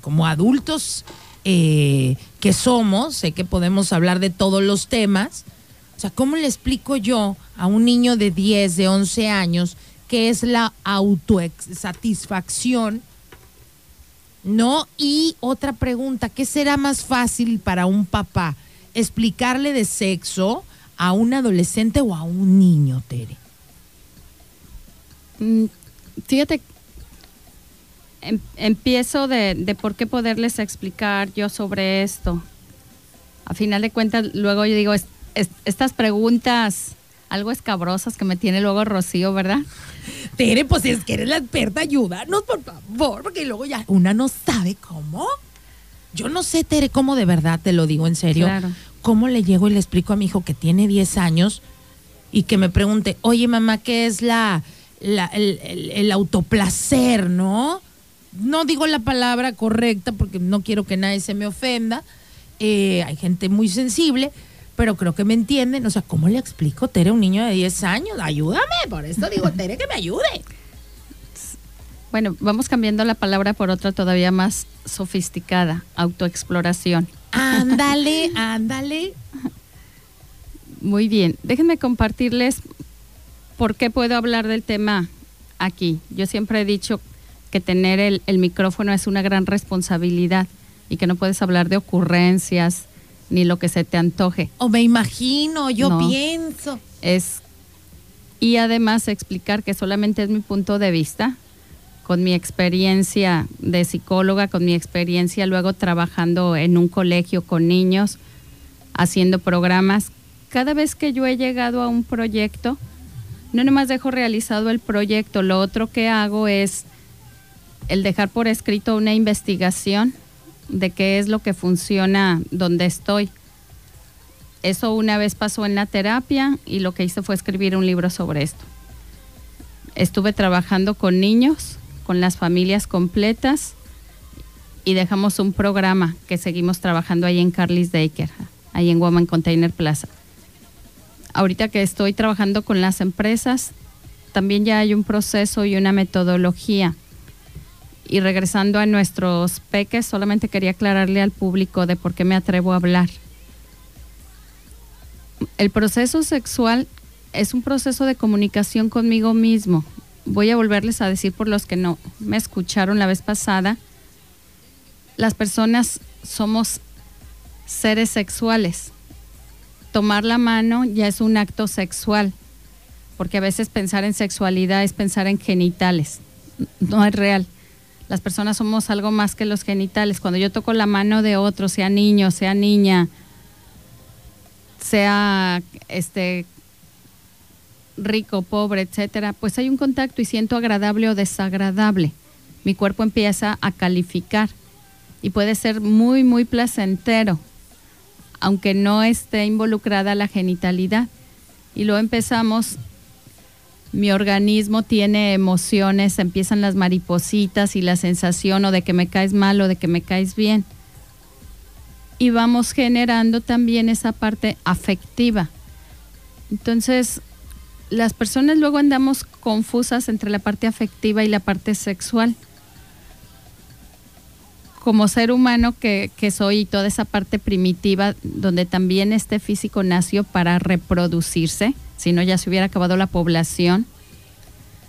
C: como adultos que somos, sé que podemos hablar de todos los temas, o sea, ¿cómo le explico yo a un niño de 10, de 11 años qué es la autosatisfacción? ¿No? Y otra pregunta, ¿qué será más fácil para un papá? ¿Explicarle de sexo a un adolescente o a un niño, Tere?
F: Mm, Fíjate, em- empiezo de, de por qué poderles explicar yo sobre esto. A final de cuentas, luego yo digo, es- es- estas preguntas algo escabrosas que me tiene luego Rocío, ¿verdad?
C: Tere, pues si es que eres la experta, ayúdanos, por favor, porque luego ya una no sabe cómo. Yo no sé, Tere, cómo de verdad, te lo digo en serio,
F: Claro.
C: cómo le llego y le explico a mi hijo que tiene 10 años y que me pregunte, oye mamá, ¿qué es la, la- el, el- el autoplacer, no? No digo la palabra correcta porque no quiero que nadie se me ofenda. Eh, hay gente muy sensible, pero creo que me entienden. O sea, ¿cómo le explico, Tere, a un niño de 10 años? Ayúdame, por eso digo, Tere, que me ayude.
F: Bueno, vamos cambiando la palabra por otra todavía más sofisticada, autoexploración.
C: Ándale, *laughs* ándale.
F: Muy bien, déjenme compartirles por qué puedo hablar del tema aquí. Yo siempre he dicho que tener el, el micrófono es una gran responsabilidad y que no puedes hablar de ocurrencias ni lo que se te antoje.
C: O me imagino, yo
F: No.
C: pienso.
F: Es y además explicar que solamente es mi punto de vista con mi experiencia de psicóloga, con mi experiencia luego trabajando en un colegio con niños, haciendo programas. Cada vez que yo he llegado a un proyecto, no nomás dejo realizado el proyecto, lo otro que hago es el dejar por escrito una investigación de qué es lo que funciona donde estoy. Eso una vez pasó en la terapia y lo que hice fue escribir un libro sobre esto. Estuve trabajando con niños, con las familias completas y dejamos un programa que seguimos trabajando ahí en Carly's Daker, ahí en Woman Container Plaza. Ahorita que estoy trabajando con las empresas, también ya hay un proceso y una metodología. Y regresando a nuestros peques, solamente quería aclararle al público de por qué me atrevo a hablar. El proceso sexual es un proceso de comunicación conmigo mismo. Voy a volverles a decir por los que no me escucharon la vez pasada. Las personas somos seres sexuales. Tomar la mano ya es un acto sexual, porque a veces pensar en sexualidad es pensar en genitales. No es real. Las personas somos algo más que los genitales. Cuando yo toco la mano de otro, sea niño, sea niña, sea este rico, pobre, etcétera, pues hay un contacto y siento agradable o desagradable. Mi cuerpo empieza a calificar y puede ser muy, muy placentero, aunque no esté involucrada la genitalidad. Y luego empezamos, mi organismo tiene emociones, empiezan las maripositas y la sensación o de que me caes mal o de que me caes bien y vamos generando también esa parte afectiva. Entonces, las personas luego andamos confusas entre la parte afectiva y la parte sexual. como ser humano que, que soy y toda esa parte primitiva donde también este físico nació para reproducirse, si no ya se hubiera acabado la población,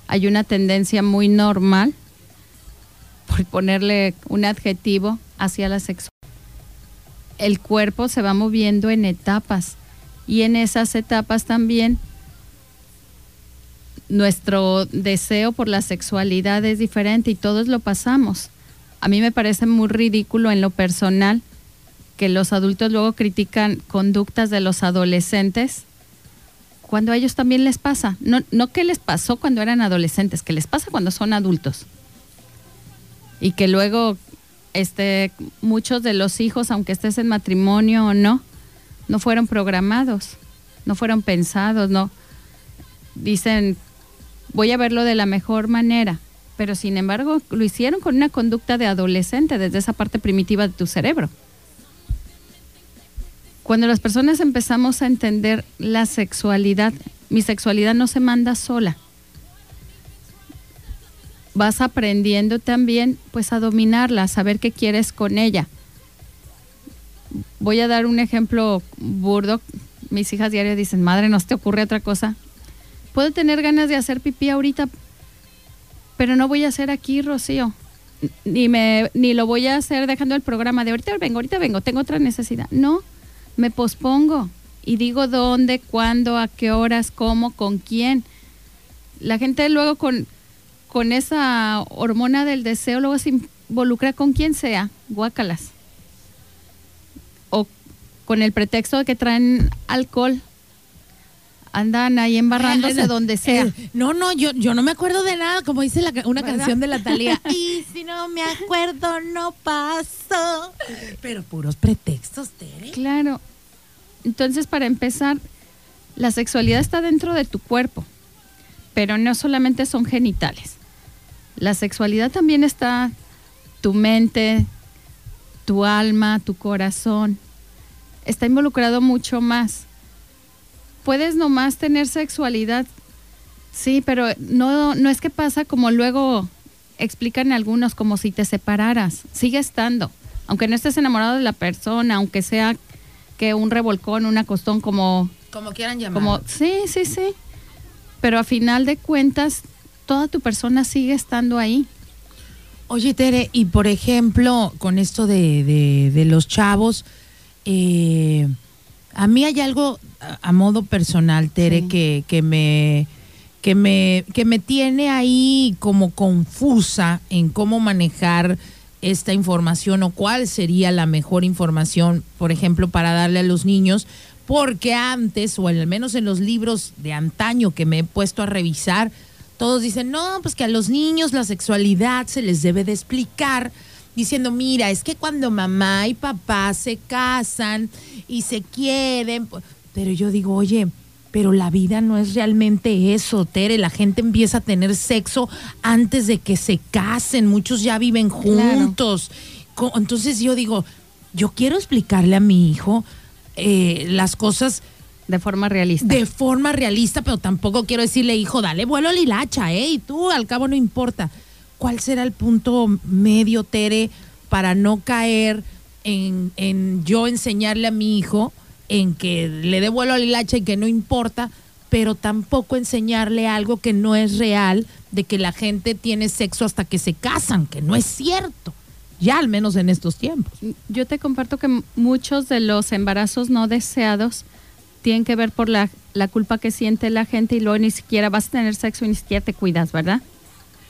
F: hay una tendencia muy normal, por ponerle un adjetivo, hacia la sexualidad. El cuerpo se va moviendo en etapas y en esas etapas también nuestro deseo por la sexualidad es diferente y todos lo pasamos. A mí me parece muy ridículo en lo personal que los adultos luego critican conductas de los adolescentes cuando a ellos también les pasa. No, no que les pasó cuando eran adolescentes, que les pasa cuando son adultos. Y que luego este, muchos de los hijos, aunque estés en matrimonio o no, no fueron programados, no fueron pensados, no. Dicen, voy a verlo de la mejor manera, pero sin embargo lo hicieron con una conducta de adolescente desde esa parte primitiva de tu cerebro. Cuando las personas empezamos a entender la sexualidad, mi sexualidad no se manda sola. Vas aprendiendo también pues a dominarla, a saber qué quieres con ella. Voy a dar un ejemplo burdo. Mis hijas diarias dicen, madre, ¿no te ocurre otra cosa? Puedo tener ganas de hacer pipí ahorita, pero no voy a hacer aquí, Rocío. Ni, me, ni lo voy a hacer dejando el programa de ahorita vengo, ahorita vengo, tengo otra necesidad. No, me pospongo y digo dónde, cuándo, a qué horas, cómo, con quién. La gente luego con, con esa hormona del deseo luego se involucra con quien sea, guácalas. O con el pretexto de que traen alcohol. Andan ahí embarrándose *laughs* donde sea.
C: eh, no, no, yo, yo no me acuerdo de nada, como dice la una
F: ¿Verdad?
C: canción de la Talía. *laughs* y si no me acuerdo, no pasó. Pero puros pretextos, Tere.
F: Claro. Entonces, para empezar, la sexualidad está dentro de tu cuerpo, pero no solamente son genitales. La sexualidad también está tu mente, tu alma, tu corazón. Está involucrado mucho más. Puedes nomás tener sexualidad, sí, pero no, no es que pasa como luego explican algunos, como si te separaras. Sigue estando. Aunque no estés enamorado de la persona, aunque sea que un revolcón, un acostón, como,
C: Como quieran llamar.
F: como, sí, sí, sí. Pero a final de cuentas, toda tu persona sigue estando ahí.
C: Oye, Tere, y por ejemplo, con esto de, de- de los chavos, eh, a mí hay algo a, a modo personal, Tere,
F: Sí.
C: que, que me que me que me tiene ahí como confusa en cómo manejar esta información o cuál sería la mejor información, por ejemplo, para darle a los niños, porque antes, o al menos en los libros de antaño que me he puesto a revisar, todos dicen, no, pues que a los niños la sexualidad se les debe de explicar, diciendo, mira, es que cuando mamá y papá se casan y se quieren, pero yo digo, oye, pero la vida no es realmente eso, Tere, la gente empieza a tener sexo antes de que se casen, muchos ya viven juntos. Entonces yo digo, yo quiero explicarle a mi hijo eh, las cosas
F: De forma realista.
C: de forma realista, pero tampoco quiero decirle, hijo, dale vuelo a la hilacha, ¿eh? Y tú, al cabo, no importa. ¿Cuál será el punto medio, Tere, para no caer en, en yo enseñarle a mi hijo en que le dé vuelo a la hilacha y que no importa, pero tampoco enseñarle algo que no es real, de que la gente tiene sexo hasta que se casan, que no es cierto, ya al menos en estos tiempos.
F: Yo te comparto que muchos de los embarazos no deseados tienen que ver por la, la culpa que siente la gente y luego ni siquiera vas a tener sexo y ni siquiera te cuidas, ¿verdad?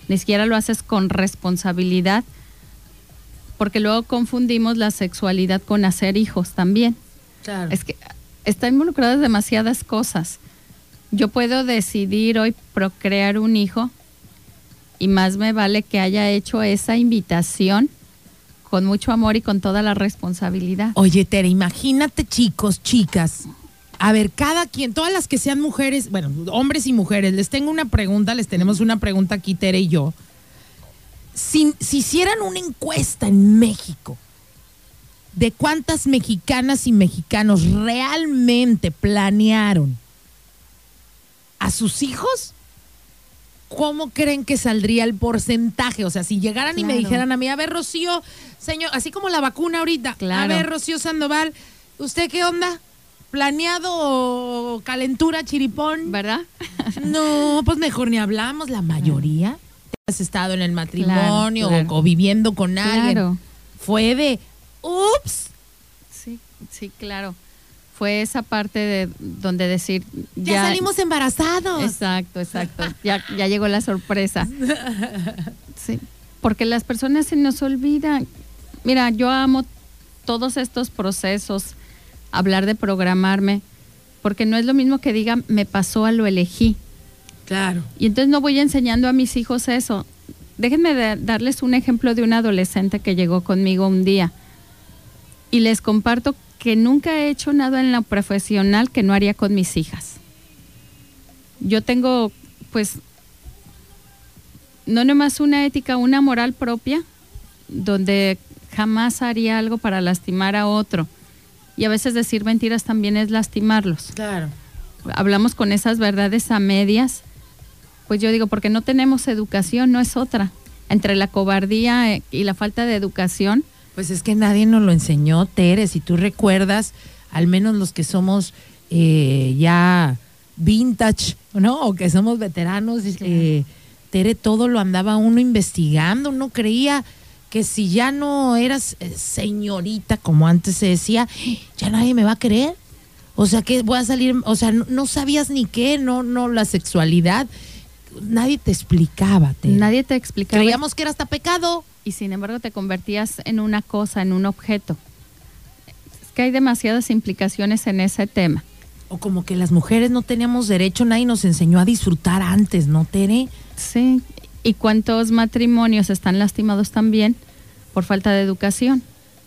F: Ni siquiera lo haces con responsabilidad, porque luego confundimos la sexualidad con hacer hijos también.
C: Claro.
F: Es que está involucradas demasiadas cosas. Yo puedo decidir hoy procrear un hijo y más me vale que haya hecho esa invitación con mucho amor y con toda la responsabilidad.
C: Oye, Tere, imagínate chicos, chicas. A ver, cada quien, todas las que sean mujeres, bueno, hombres y mujeres, les tengo una pregunta, les tenemos una pregunta aquí, Tere y yo. Si, si hicieran una encuesta en México de cuántas mexicanas y mexicanos realmente planearon a sus hijos, ¿cómo creen que saldría el porcentaje? O sea, si llegaran y me dijeran a mí, a ver, Rocío, señor, así como la vacuna ahorita, a ver, Rocío Sandoval, ¿usted qué onda? ¿Planeado calentura, chiripón?
F: ¿Verdad?
C: No, pues mejor ni hablamos, la mayoría. Has estado en el matrimonio
F: Claro, claro.
C: o viviendo con alguien.
F: Claro.
C: Fue de, ups,
F: Sí, sí, claro. Fue esa parte de donde decir
C: ya, salimos embarazados.
F: Exacto, exacto. Ya, ya llegó la sorpresa. Sí, porque las personas se nos olvidan. Mira, yo amo todos estos procesos, hablar de programarme, porque no es lo mismo que diga me pasó a lo elegí.
C: Claro.
F: Y entonces no voy enseñando a mis hijos eso. Déjenme da- darles un ejemplo de un adolescente que llegó conmigo un día. Y les comparto que nunca he hecho nada en lo profesional que no haría con mis hijas. Yo tengo, pues, no nomás una ética, una moral propia, donde jamás haría algo para lastimar a otro. Y a veces decir mentiras también es lastimarlos
C: Claro.
F: hablamos con esas verdades a medias, pues yo digo, porque no tenemos educación, no es otra. Entre la cobardía eh, y la falta de educación,
C: Pues es que nadie nos lo enseñó, Tere. Si tú recuerdas, al menos los que somos eh, ya vintage, ¿no? O que somos veteranos, eh, Tere, todo lo andaba uno investigando. Uno creía que si ya no eras eh, señorita, como antes se decía, ya nadie me va a querer. O sea, que voy a salir, o sea, no, no sabías ni qué, no, no, la sexualidad. Nadie te explicaba, Tere.
F: nadie te explicaba.
C: Creíamos que era hasta pecado.
F: y sin embargo te convertías en una cosa, en un objeto. Es que hay demasiadas implicaciones en ese tema.
C: O como que las mujeres no teníamos derecho, nadie nos enseñó a disfrutar antes, ¿no, Tere?
F: Sí. ¿Y cuántos matrimonios están lastimados también por falta de educación?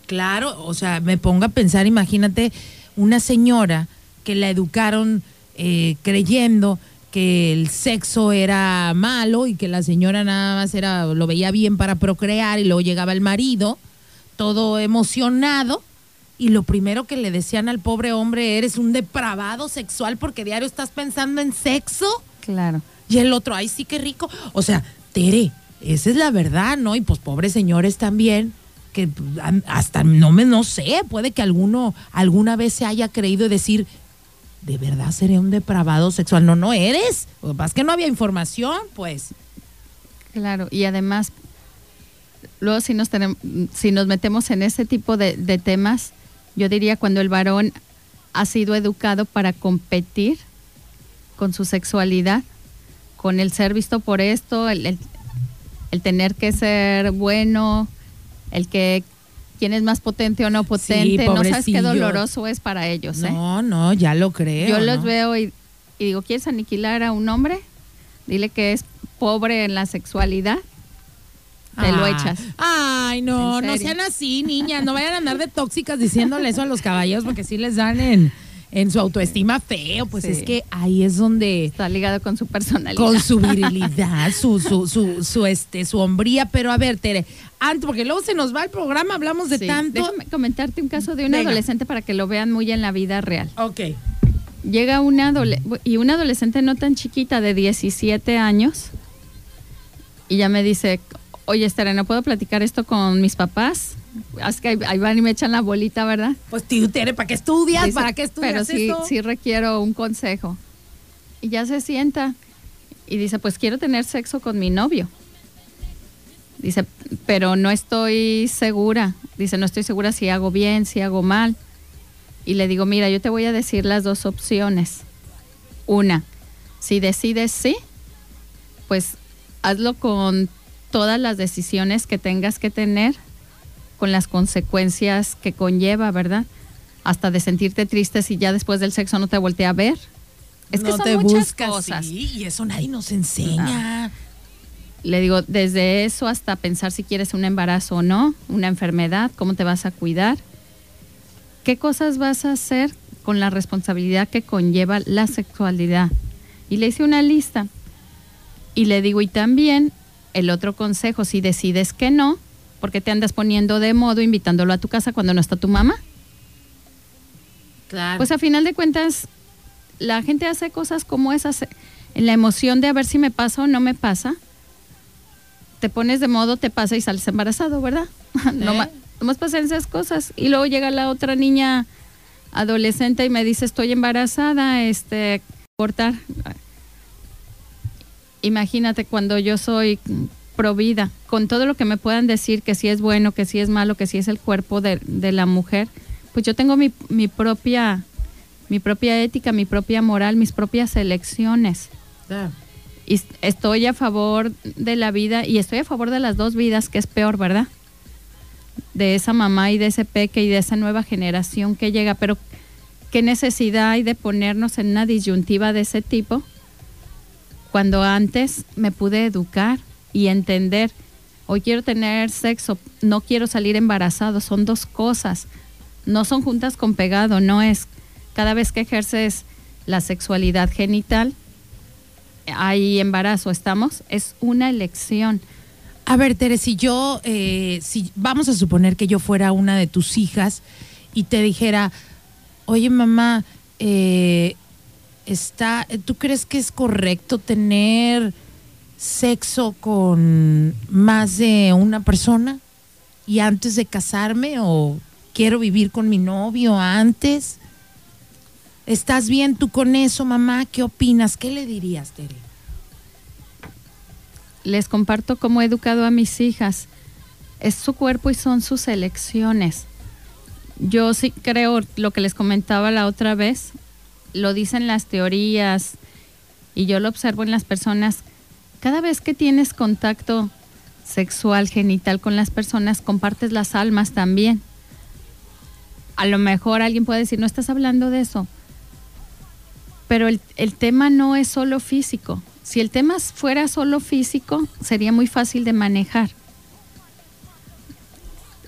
C: Claro, o sea, me pongo a pensar, imagínate una señora que la educaron eh, creyendo que el sexo era malo y que la señora nada más era lo veía bien para procrear y luego llegaba el marido todo emocionado y lo primero que le decían al pobre hombre eres un depravado sexual porque diario estás pensando en sexo.
F: Claro.
C: Y el otro, ay, sí, qué rico. O sea, Tere, esa es la verdad, ¿no? Y pues pobres señores también, que hasta no me, no sé, puede que alguno alguna vez se haya creído decir, ¿de verdad seré un depravado sexual? No, no eres. Lo que es que no había información, pues.
F: Claro, y además, luego si nos, tenem- si nos metemos en ese tipo de temas, yo diría cuando el varón ha sido educado para competir con su sexualidad, con el ser visto por esto, el, el- el tener que ser bueno, el que quién es más potente o no potente, no sabes qué doloroso es para ellos. ¿eh?
C: No, no, ya lo creo.
F: Yo los
C: ¿no?
F: veo y, y digo, ¿quieres aniquilar a un hombre? Dile que es pobre en la sexualidad. Te lo
C: Ah,
F: echas.
C: Ay, no,
F: ¿En
C: no sean así, niñas. No vayan a andar de tóxicas diciéndole eso a los caballeros porque sí les dan en, en su autoestima feo. Pues
F: Sí.
C: es que ahí es donde
F: Está ligado con su personalidad.
C: con su *laughs* virilidad, su, su, su, su, este, su hombría. Pero a ver, Tere, antes, porque luego se nos va el programa, hablamos de
F: Sí,
C: tanto.
F: Déjame comentarte un caso de un
C: Venga.
F: adolescente para que lo vean muy en la vida real.
C: Ok.
F: Llega una y una adolescente no tan chiquita de 17 años y ya me dice, oye Esther, ¿no puedo platicar esto con mis papás? Es que ahí, ahí van y me echan la bolita, ¿verdad?
C: Pues tío, Tere, ¿para qué estudias?
F: Dice,
C: ¿Para qué estudias
F: Pero sí,
C: esto?
F: sí requiero un consejo. Y ya se sienta y dice, pues quiero tener sexo con mi novio. Dice, pero no estoy segura. Dice, no estoy segura si hago bien, si hago mal. Y le digo, mira, yo te voy a decir las dos opciones. Una, si decides sí, pues hazlo con todas las decisiones que tengas que tener, con las consecuencias que conlleva, ¿verdad? Hasta de sentirte triste si ya después del sexo no te voltea a ver. Es que son
C: te
F: muchas
C: buscas,
F: cosas.
C: sí, y eso nadie nos enseña.
F: Le digo, desde eso hasta pensar si quieres un embarazo o no, una enfermedad, cómo te vas a cuidar, qué cosas vas a hacer con la responsabilidad que conlleva la sexualidad. Y le hice una lista. Y le digo, y también el otro consejo, si decides que no, ¿por qué te andas poniendo de modo invitándolo a tu casa cuando no está tu mamá?
C: Claro.
F: Pues a final de cuentas, la gente hace cosas como esas. en la emoción de a ver si me pasa o no me pasa, te pones de modo, te pasa y sales embarazado, ¿verdad? *laughs* no, ma- nomás pasan esas cosas. Y luego llega la otra niña adolescente y me dice, estoy embarazada, este, cortar. Imagínate cuando yo soy pro vida, con todo lo que me puedan decir, que si es bueno, que si es malo, que si es el cuerpo de, de la mujer, pues yo tengo mi, mi propia mi propia ética, mi propia moral, mis propias elecciones. Y s- estoy a favor de la vida y estoy a favor de las dos vidas, que es peor, ¿verdad? De esa mamá y de ese peque y de esa nueva generación que llega, pero ¿qué necesidad hay de ponernos en una disyuntiva de ese tipo? Cuando antes me pude educar y entender, hoy quiero tener sexo, no quiero salir embarazado, son dos cosas, no son juntas con pegado, no es. Cada vez que ejerces la sexualidad genital, hay embarazo, estamos, es una elección.
C: A ver, Tere, si yo, eh, si vamos a suponer que yo fuera una de tus hijas y te dijera, oye mamá, eh, está, ¿tú crees que es correcto tener sexo con más de una persona y antes de casarme o quiero vivir con mi novio antes? ¿Estás bien tú con eso, mamá? ¿Qué opinas? ¿Qué le dirías, Tere?
F: Les comparto cómo he educado a mis hijas. Es su cuerpo y son sus elecciones. Yo sí creo lo que les comentaba la otra vez, lo dicen las teorías y yo lo observo en las personas. Cada vez que tienes contacto sexual, genital con las personas, compartes las almas también. A lo mejor alguien puede decir, no estás hablando de eso. Pero el, tema no es solo físico. Si el tema fuera solo físico, sería muy fácil de manejar.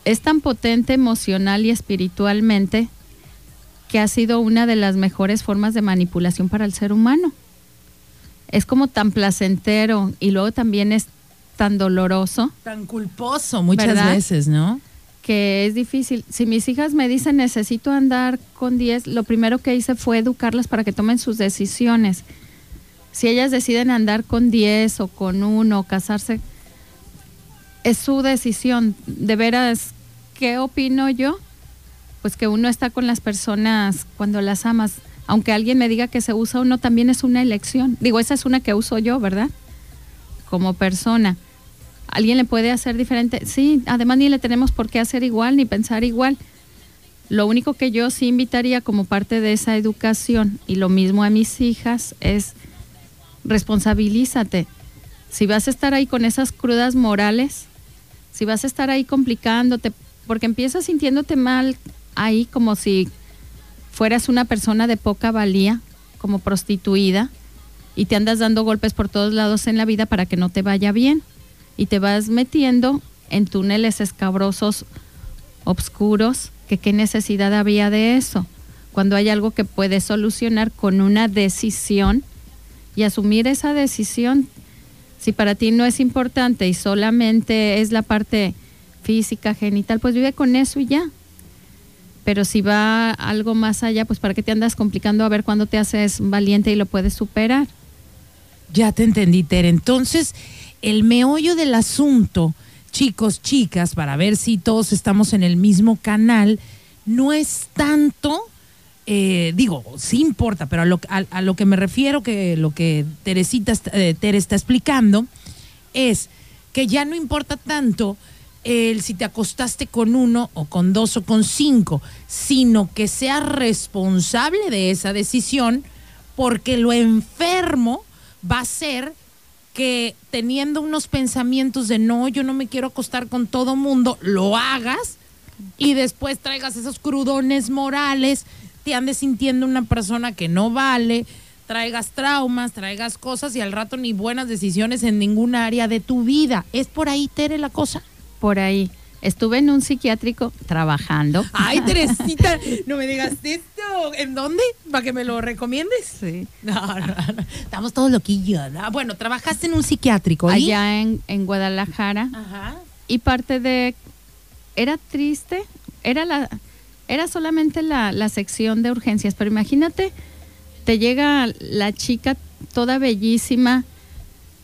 F: Es tan potente emocional y espiritualmente que ha sido una de las mejores formas de manipulación para el ser humano. Es como tan placentero y luego también es tan doloroso
C: Tan culposo muchas
F: ¿Verdad?
C: veces, ¿no?
F: que es difícil. Si mis hijas me dicen necesito andar con 10, lo primero que hice fue educarlas para que tomen sus decisiones. Si ellas deciden andar con 10 o con uno o casarse, es su decisión. De veras, ¿qué opino yo? Pues que uno está con las personas cuando las amas. Aunque alguien me diga que se usa o no, también es una elección. Digo, esa es una que uso yo, ¿verdad? Como persona. ¿Alguien le puede hacer diferente? Sí, además ni le tenemos por qué hacer igual ni pensar igual. Lo único que yo sí invitaría como parte de esa educación y lo mismo a mis hijas es responsabilízate. Si vas a estar ahí con esas crudas morales, si vas a estar ahí complicándote, porque empiezas sintiéndote mal ahí como si fueras una persona de poca valía, como prostituida, y te andas dando golpes por todos lados en la vida para que no te vaya bien. Y te vas metiendo en túneles escabrosos, obscuros, que qué necesidad había de eso, cuando hay algo que puedes solucionar con una decisión y asumir esa decisión. Si para ti no es importante y solamente es la parte física, genital, pues vive con eso y ya. Pero si va algo más allá, pues para qué te andas complicando a ver cuándo te haces valiente y lo puedes superar.
C: Ya te entendí, Tere. Entonces, el meollo del asunto, chicos, chicas, para ver si todos estamos en el mismo canal, no es tanto, eh, digo, sí importa, pero a lo, a- lo que me refiero, que lo que Teresita, eh, está explicando, es que ya no importa tanto el si te acostaste con uno o con dos o con cinco, sino que seas responsable de esa decisión, porque lo enfermo va a ser que teniendo unos pensamientos de no, yo no me quiero acostar con todo mundo, lo hagas y después traigas esos crudones morales, te andes sintiendo una persona que no vale, traigas traumas, traigas cosas y al rato ni buenas decisiones en ningún área de tu vida. ¿Es por ahí, Tere, la cosa?
F: Por ahí. Estuve en un psiquiátrico trabajando.
C: Ay, Teresita, *laughs* no me digas esto. ¿En dónde? ¿Para que me lo recomiendes?
F: Sí.
C: No, no, no. Estamos todos loquillos. ¿no? Bueno, trabajaste en un psiquiátrico. ¿y?
F: Allá en, en Guadalajara.
C: Ajá.
F: Y parte de. Era triste. Era la. Era solamente la, la sección de urgencias. Pero imagínate, te llega la chica toda bellísima,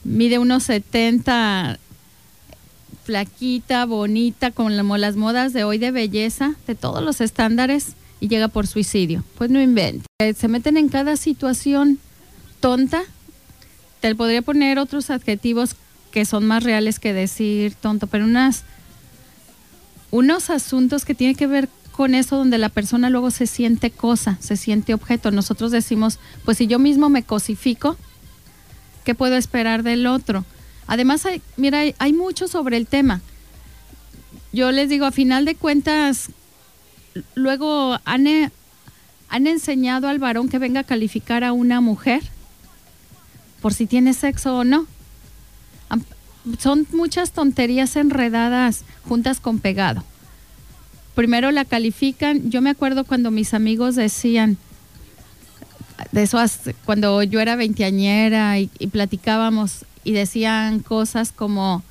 F: mide unos 70, flaquita, bonita, con como las modas de hoy de belleza, de todos los estándares, y llega por suicidio. Pues no invente. Eh, Se meten en cada situación tonta. Te podría poner otros adjetivos que son más reales que decir tonto, pero unas, unos asuntos que tienen que ver con eso donde la persona luego se siente cosa, se siente objeto. Nosotros decimos, pues si yo mismo me cosifico, ¿qué puedo esperar del otro? Además, hay, mira, hay, mucho sobre el tema. Yo les digo, a final de cuentas, luego han, eh, han enseñado al varón que venga a calificar a una mujer por si tiene sexo o no. Son muchas tonterías enredadas juntas con pegado. Primero la califican. Yo me acuerdo cuando mis amigos decían, de eso cuando yo era veinteañera y platicábamos y decían cosas como,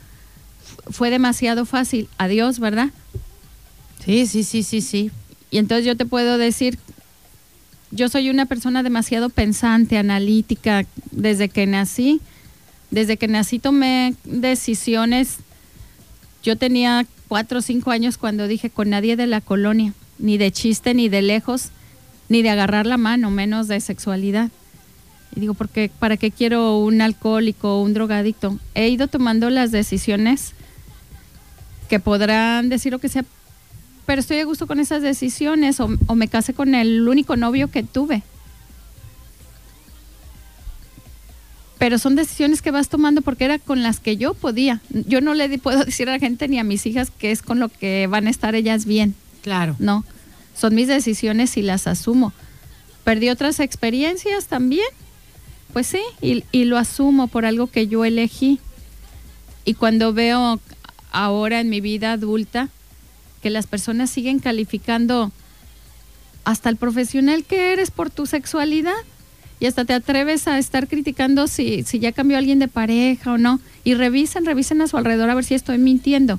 F: fue demasiado fácil, adiós, ¿verdad?
C: Sí, sí, sí, sí, sí.
F: Y entonces yo te puedo decir, yo soy una persona demasiado pensante, analítica, desde que nací. Desde que nací tomé decisiones. Yo tenía cuatro o cinco años cuando dije con nadie de la colonia, ni de chiste, ni de lejos, ni de agarrar la mano, menos de sexualidad. Y digo, porque ¿para qué quiero un alcohólico o un drogadicto? He ido tomando las decisiones que podrán decir lo que sea, pero estoy a gusto con esas decisiones o, o me casé con el único novio que tuve. Pero son decisiones que vas tomando porque era con las que yo podía. Yo no le puedo decir a la gente ni a mis hijas que es con lo que van a estar ellas bien.
C: Claro.
F: No, son mis decisiones y las asumo. Perdí otras experiencias también, pues sí, y, y lo asumo por algo que yo elegí. Y cuando veo ahora en mi vida adulta que las personas siguen calificando hasta el profesional que eres por tu sexualidad y hasta te atreves a estar criticando si, si ya cambió alguien de pareja o no. Y revisen, revisen a su alrededor a ver si estoy mintiendo.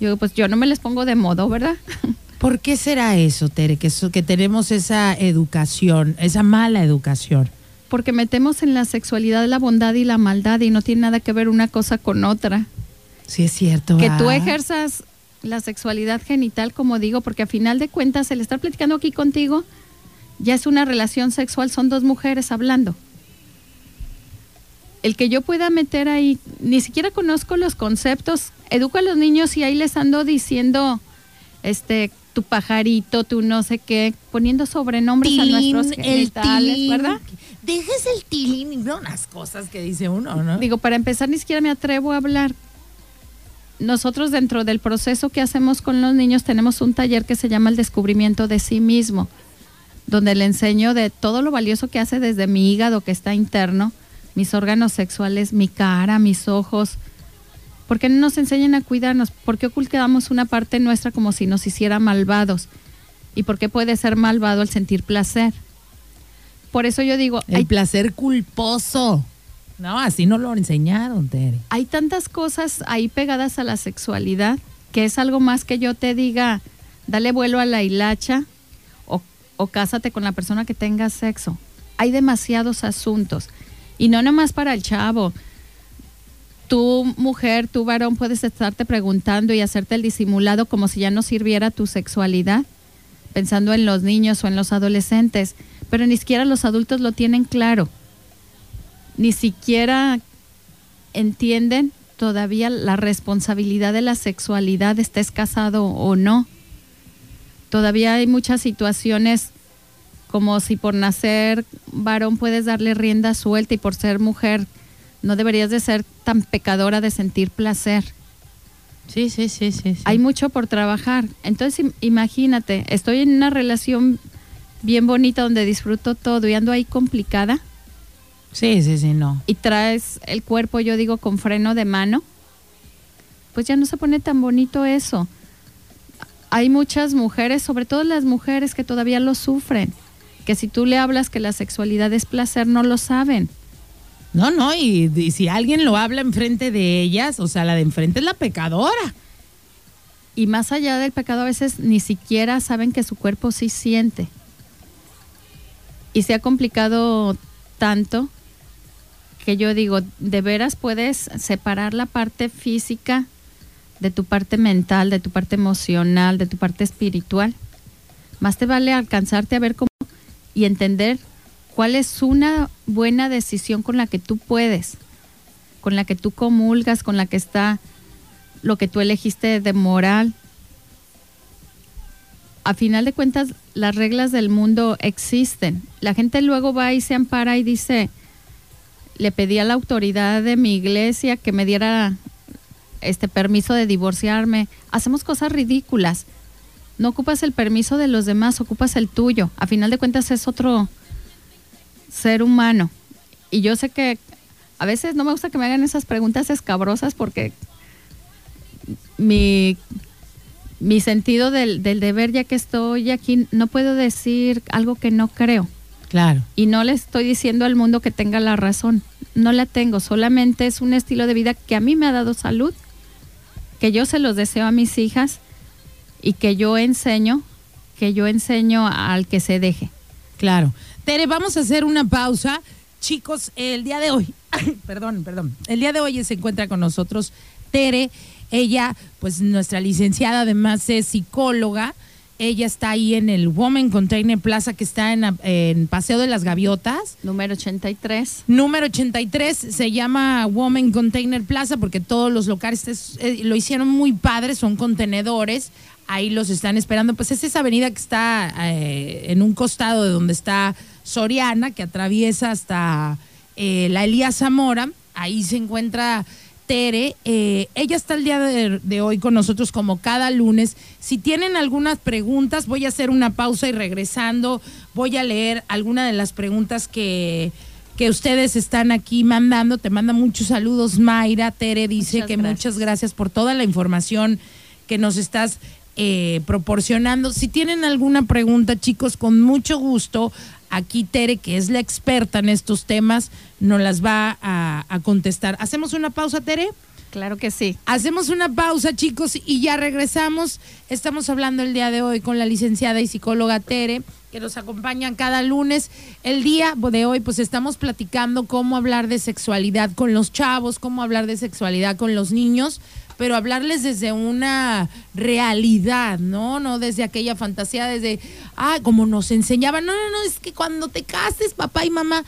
F: Yo pues yo no me les pongo de modo, ¿verdad? *laughs*
C: ¿Por qué será eso, Tere? Que, eso- que tenemos esa educación, esa mala educación.
F: Porque metemos en la sexualidad la bondad y la maldad y no tiene nada que ver una cosa con otra.
C: Sí, es cierto.
F: Que tú ejerzas la sexualidad genital, como digo, porque a final de cuentas el estar platicando aquí contigo ya es una relación sexual, son dos mujeres hablando. El que yo pueda meter ahí, ni siquiera conozco los conceptos, educo a los niños y ahí les ando diciendo, este, tu pajarito, tu no sé qué, poniendo sobrenombres a nuestros genitales, ¿verdad?
C: Dejes el tilín y no unas cosas que dice uno, ¿no?
F: Digo, para empezar, ni siquiera me atrevo a hablar. Nosotros dentro del proceso que hacemos con los niños tenemos un taller que se llama el descubrimiento de sí mismo, donde le enseño de todo lo valioso que hace desde mi hígado que está interno, mis órganos sexuales, mi cara, mis ojos. ¿Por qué no nos enseñan a cuidarnos? ¿Por qué ocultamos una parte nuestra como si nos hiciera malvados? ¿Y por qué puede ser malvado el sentir placer? Por eso yo digo,
C: el
F: hay
C: placer culposo. No, así no lo enseñaron, Tere.
F: hay tantas cosas ahí pegadas a la sexualidad que es algo más que yo te diga, dale vuelo a la hilacha o, o cásate con la persona que tenga sexo. Hay demasiados asuntos. Y no nomás para el chavo. Tú, mujer, tú, varón, puedes estarte preguntando y hacerte el disimulado como si ya no sirviera tu sexualidad, pensando en los niños o en los adolescentes. Pero ni siquiera los adultos lo tienen claro. Ni siquiera entienden todavía la responsabilidad de la sexualidad, estés casado o no. Todavía hay muchas situaciones como si por nacer varón puedes darle rienda suelta y por ser mujer no deberías de ser tan pecadora de sentir placer.
C: Sí, sí, sí, sí. sí.
F: Hay mucho por trabajar. Entonces im- imagínate, estoy en una relación bien bonita donde disfruto todo y ando ahí complicada
C: Sí, sí, sí, no.
F: y traes el cuerpo, yo digo, con freno de mano, pues ya no se pone tan bonito eso. Hay muchas mujeres, sobre todo las mujeres que todavía lo sufren, que si tú le hablas que la sexualidad es placer, no lo saben.
C: No, no, y, y si alguien lo habla enfrente de ellas, o sea, la de enfrente es la pecadora.
F: Y más allá del pecado, a veces ni siquiera saben que su cuerpo sí siente. Y se ha complicado tanto que yo digo, de veras puedes separar la parte física de tu parte mental, de tu parte emocional, de tu parte espiritual. Más te vale alcanzarte a ver cómo y entender cuál es una buena decisión con la que tú puedes, con la que tú comulgas, con la que está lo que tú elegiste de moral. A final de cuentas, las reglas del mundo existen. La gente luego va y se ampara y dice, le pedí a la autoridad de mi iglesia que me diera este permiso de divorciarme. Hacemos cosas ridículas. No ocupas el permiso de los demás, ocupas el tuyo. A final de cuentas es otro ser humano. Y yo sé que a veces no me gusta que me hagan esas preguntas escabrosas porque mi, mi sentido del, del deber, ya que estoy aquí, no puedo decir algo que no creo.
C: Claro.
F: Y no le estoy diciendo al mundo que tenga la razón. No la tengo. Solamente es un estilo de vida que a mí me ha dado salud, que yo se los deseo a mis hijas y que yo enseño, que yo enseño al que se deje.
C: Claro. Tere, vamos a hacer una pausa. Chicos, el día de hoy, *coughs* perdón, perdón, el día de hoy se encuentra con nosotros Tere. Ella, pues nuestra licenciada además es psicóloga. Ella está ahí en el Women Container Plaza que está en, en, Paseo de las Gaviotas.
F: Número 83.
C: Número 83 se llama Women Container Plaza porque todos los locales es, eh, lo hicieron muy padres, son contenedores. Ahí los están esperando. Pues es esa avenida que está eh, en un costado de donde está Soriana, que atraviesa hasta eh, la Elías Zamora. Ahí se encuentra Tere. Eh, ella está el día de, de, hoy con nosotros como cada lunes. Si tienen algunas preguntas, voy a hacer una pausa y regresando voy a leer alguna de las preguntas que, que ustedes están aquí mandando. Te manda muchos saludos, Mayra. Tere dice
F: Muchas
C: que
F: gracias.
C: muchas gracias por toda la información que nos estás eh, proporcionando. Si tienen alguna pregunta, chicos, con mucho gusto, aquí Tere, que es la experta en estos temas, nos las va a, a contestar. ¿Hacemos una pausa, Tere?
F: Claro que sí.
C: Hacemos una pausa, chicos, y ya regresamos. Estamos hablando el día de hoy con la licenciada y psicóloga Tere, que nos acompañan cada lunes. El día de hoy, pues estamos platicando cómo hablar de sexualidad con los chavos, cómo hablar de sexualidad con los niños, pero hablarles desde una realidad, ¿no? No desde aquella fantasía, desde, ah, como nos enseñaban. No, no, no, es que cuando te cases, papá y mamá.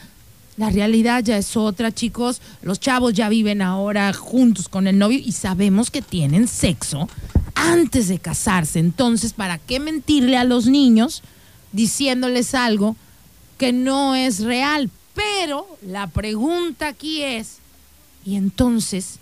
C: La realidad ya es otra, chicos. Los chavos ya viven ahora juntos con el novio y sabemos que tienen sexo antes de casarse. Entonces, ¿para qué mentirle a los niños diciéndoles algo que no es real? Pero la pregunta aquí es, ¿y entonces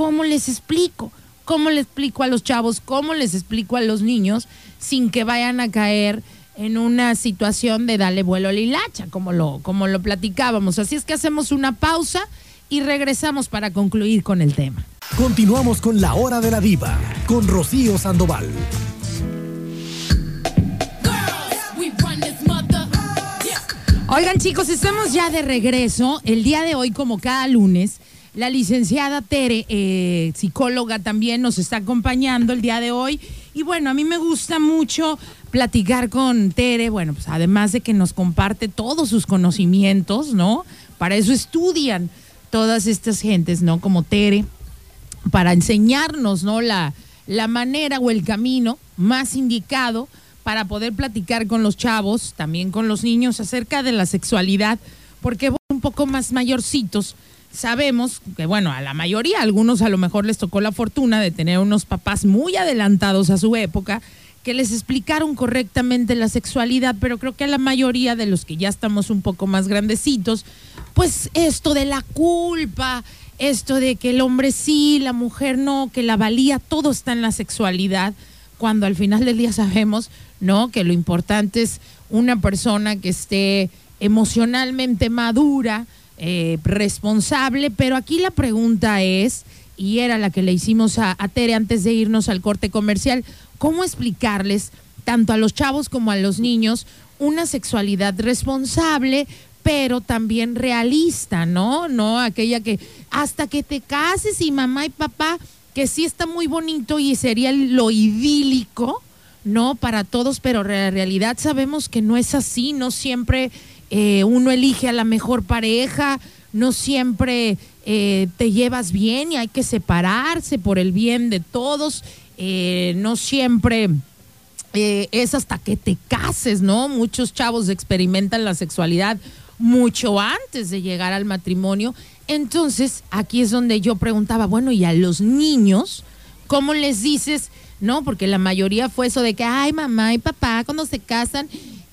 C: cómo les explico? ¿Cómo le explico a los chavos? ¿Cómo les explico a los niños sin que vayan a caer en una situación de darle vuelo a la hilacha, como lo, como lo platicábamos? Así es que hacemos una pausa y regresamos para concluir con el tema.
A: Continuamos con la hora de la diva con Rocío Sandoval.
C: Oigan chicos, estamos ya de regreso. El día de hoy, como cada lunes, la licenciada Tere, eh, psicóloga también, nos está acompañando el día de hoy. Y bueno, a mí me gusta mucho platicar con Tere, bueno, pues además de que nos comparte todos sus conocimientos, ¿no? Para eso estudian todas estas gentes, ¿no? Como Tere, para enseñarnos, ¿no? La, la manera o el camino más indicado para poder platicar con los chavos, también con los niños, acerca de la sexualidad, porque un poco más mayorcitos sabemos que, bueno, a la mayoría, algunos a lo mejor les tocó la fortuna de tener unos papás muy adelantados a su época, que les explicaron correctamente la sexualidad, pero creo que a la mayoría de los que ya estamos un poco más grandecitos, pues esto de la culpa, esto de que el hombre sí, la mujer no, que la valía, todo está en la sexualidad, cuando al final del día sabemos, ¿no? Que lo importante es una persona que esté emocionalmente madura, eh, responsable, pero aquí la pregunta es, y era la que le hicimos a, Tere antes de irnos al corte comercial, ¿cómo explicarles tanto a los chavos como a los niños una sexualidad responsable, pero también realista, ¿no? No aquella que hasta que te cases y mamá y papá, que sí está muy bonito y sería lo idílico, ¿no? Para todos, pero en realidad sabemos que no es así, no siempre eh, uno elige a la mejor pareja, no siempre eh, te llevas bien y hay que separarse por el bien de todos, eh, no siempre es hasta que te cases, ¿no? Muchos chavos experimentan la sexualidad mucho antes de llegar al matrimonio. Entonces, aquí es donde yo preguntaba, bueno, ¿y a los niños? ¿Cómo les dices? No, porque la mayoría fue eso de que, ay, mamá y papá, cuando se casan,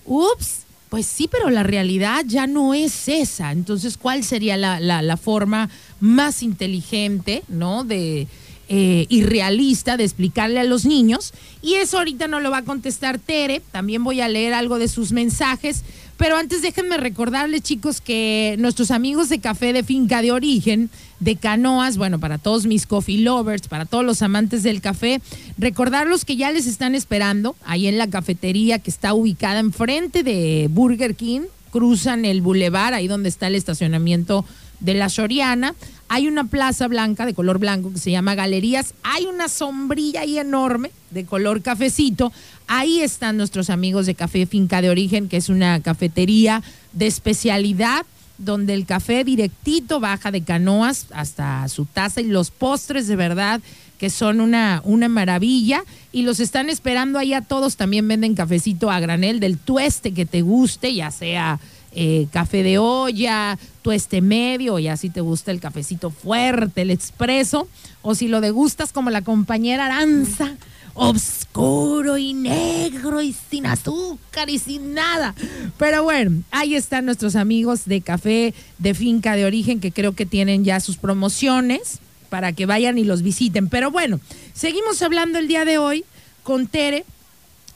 C: ups, pues sí, pero la realidad ya no es esa. Entonces, ¿cuál sería la, la, forma más inteligente, ¿no? De, eh, y realista de explicarle a los niños. Y eso ahorita no lo va a contestar Tere. También voy a leer algo de sus mensajes. Pero antes déjenme recordarles, chicos, que nuestros amigos de Café de Finca de Origen, de Canoas, bueno, para todos mis coffee lovers, para todos los amantes del café, recordarlos que ya les están esperando ahí en la cafetería que está ubicada enfrente de Burger King. Cruzan el bulevar, ahí donde está el estacionamiento de la Soriana. Hay una plaza blanca de color blanco que se llama Galerías. Hay una sombrilla ahí enorme de color cafecito. Ahí están nuestros amigos de Café Finca de Origen, que es una cafetería de especialidad donde el café directito baja de canoas hasta su taza y los postres de verdad que son una, una maravilla y los están esperando ahí a todos. También venden cafecito a granel del tueste que te guste, ya sea eh, café de olla, tueste medio, y así te gusta el cafecito fuerte, el expreso, o si lo degustas como la compañera Aranza, oscuro y negro y sin azúcar y sin nada. Pero bueno, ahí están nuestros amigos de café de finca de origen que creo que tienen ya sus promociones para que vayan y los visiten. Pero bueno, seguimos hablando el día de hoy con Tere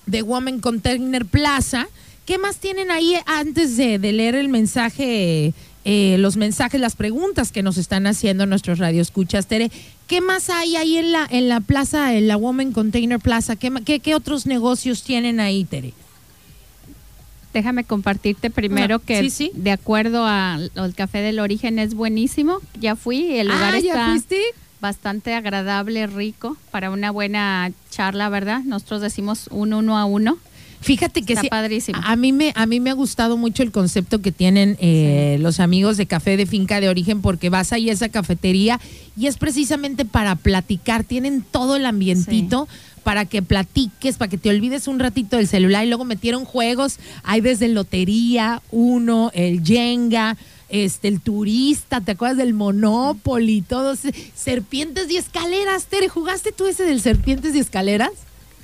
C: de Woman Container Plaza ¿Qué más tienen ahí antes de, leer el mensaje, eh, los mensajes, las preguntas que nos están haciendo nuestros radioescuchas, Tere? ¿Qué más hay ahí en la, en la plaza, en la Woman Container Plaza? ¿Qué, qué, otros negocios tienen ahí, Tere?
F: Déjame compartirte primero que de acuerdo al café del origen es buenísimo. Ya fui, el lugar
C: ah, está
F: bastante agradable, rico para una buena charla, ¿verdad? Nosotros decimos un uno a uno.
C: Fíjate que sí, A mí me a mí me ha gustado mucho el concepto que tienen eh, los amigos de café de finca de origen porque vas ahí a esa cafetería y es precisamente para platicar. Tienen todo el ambientito. para que platiques, para que te olvides un ratito del celular y luego metieron juegos, hay desde lotería, uno, el Jenga, este, el turista, ¿te acuerdas del Monopoly? Todos, serpientes y escaleras, Tere, ¿jugaste tú ese del serpientes y escaleras?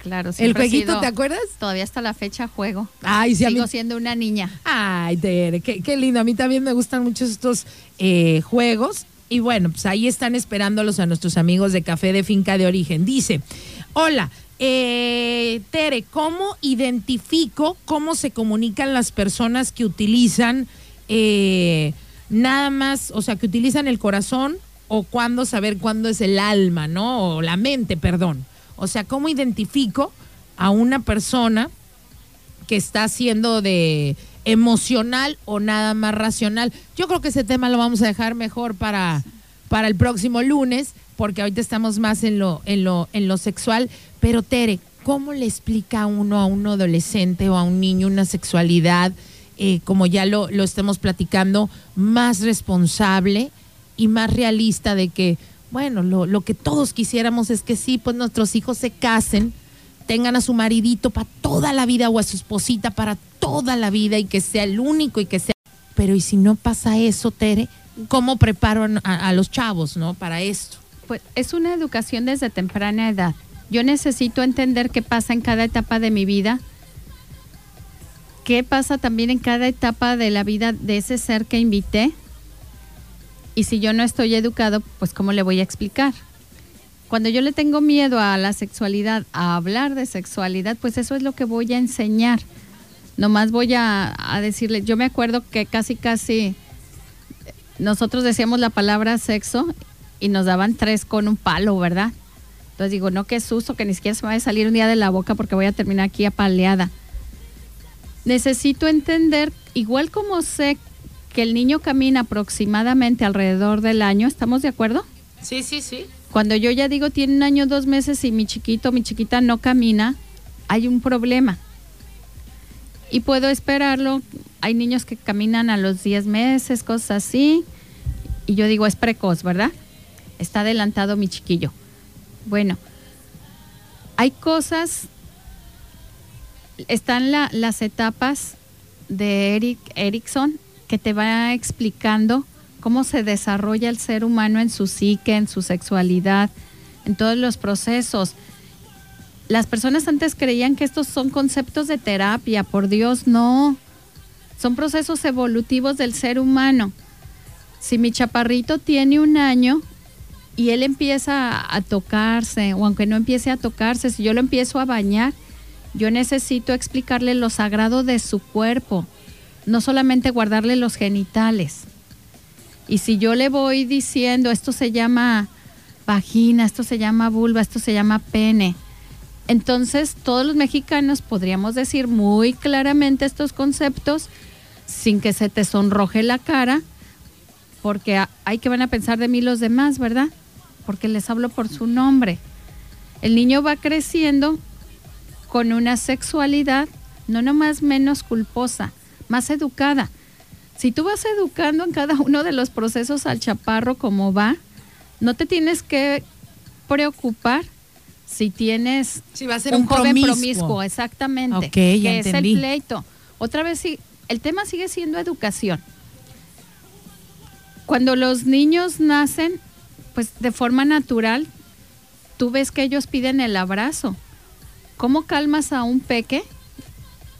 F: Claro,
C: ¿El jueguito, te acuerdas?
F: Todavía hasta la fecha juego.
C: Ay, sí,
F: Sigo siendo una niña.
C: Ay, Tere, qué, lindo. A mí también me gustan mucho estos eh, juegos. Y bueno, pues ahí están esperándolos a nuestros amigos de Café de Finca de Origen. Dice, hola, eh, Tere, ¿cómo identifico cómo se comunican las personas que utilizan eh, nada más, o sea, que utilizan el corazón o cuándo saber cuándo es el alma, ¿no? O la mente, perdón. O sea, ¿cómo identifico a una persona que está haciendo de emocional o nada más racional? Yo creo que ese tema lo vamos a dejar mejor para, para el próximo lunes, porque ahorita estamos más en lo, en lo, en lo sexual. Pero Tere, ¿cómo le explica uno a un adolescente o a un niño una sexualidad, eh, como ya lo, lo estemos platicando, más responsable y más realista de que bueno, lo, lo que todos quisiéramos es que sí, pues nuestros hijos se casen, tengan a su maridito para toda la vida o a su esposita para toda la vida y que sea el único y que sea... Pero ¿y si no pasa eso, Tere? ¿Cómo preparo a, a los chavos, no, para esto?
F: Pues es una educación desde temprana edad. Yo necesito entender qué pasa en cada etapa de mi vida, qué pasa también en cada etapa de la vida de ese ser que invité, y si yo no estoy educado, pues ¿cómo le voy a explicar? Cuando yo le tengo miedo a la sexualidad, a hablar de sexualidad, pues eso es lo que voy a enseñar. Nomás voy a, decirle, yo me acuerdo que casi, casi nosotros decíamos la palabra sexo y nos daban tres con un palo, ¿verdad? Entonces digo, no, qué susto, que ni siquiera se me vaya a salir un día de la boca porque voy a terminar aquí apaleada. Necesito entender, igual como sé que el niño camina aproximadamente alrededor del año, ¿estamos de acuerdo?
C: Sí, sí, sí.
F: Cuando yo ya digo tiene un año, dos meses y mi chiquito, mi chiquita no camina, hay un problema. Y puedo esperarlo. Hay niños que caminan a los 10 meses, cosas así. y yo digo, es precoz, ¿verdad? Está adelantado mi chiquillo. Bueno, hay cosas, están la- las etapas de Eric Erickson que te va explicando cómo se desarrolla el ser humano en su psique, en su sexualidad, en todos los procesos. Las personas antes creían que estos son conceptos de terapia, por Dios, no. Son procesos evolutivos del ser humano. Si mi chaparrito tiene un año y él empieza a, tocarse, o aunque no empiece a tocarse, si yo lo empiezo a bañar, yo necesito explicarle lo sagrado de su cuerpo, no solamente guardarle los genitales. Y si yo le voy diciendo, esto se llama vagina, esto se llama vulva, esto se llama pene, entonces todos los mexicanos podríamos decir muy claramente estos conceptos sin que se te sonroje la cara, porque hay que van a pensar de mí los demás, ¿verdad? Porque les hablo por su nombre. El niño va creciendo con una sexualidad no nomás menos culposa, más educada. Si tú vas educando en cada uno de los procesos al chaparro como va, no te tienes que preocupar si tienes
C: Sí, va a ser
F: un,
C: un
F: joven
C: promiscuo.
F: promiscuo, exactamente.
C: Ya
F: que es el
C: entendí.
F: pleito. Otra vez sí, el tema sigue siendo educación. Cuando los niños nacen, pues de forma natural, tú ves que ellos piden el abrazo. ¿Cómo calmas a un peque?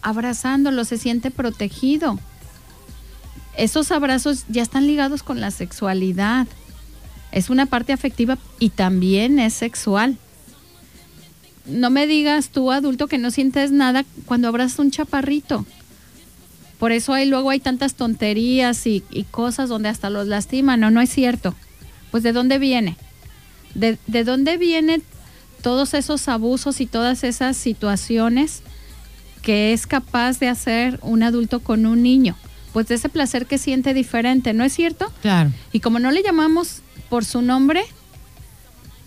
F: Abrazándolo, se siente protegido. Esos abrazos ya están ligados con la sexualidad. Es una parte afectiva y también es sexual no me digas tú, adulto, que no sientes nada cuando abrazas un chaparrito. Por eso hay, luego hay tantas tonterías y, y cosas donde hasta los lastiman. No, no es cierto. Pues ¿de dónde viene? ¿De, de dónde vienen todos esos abusos y todas esas situaciones que es capaz de hacer un adulto con un niño? Pues de ese placer que siente diferente, ¿no es cierto?
C: Claro.
F: Y como no le llamamos por su nombre,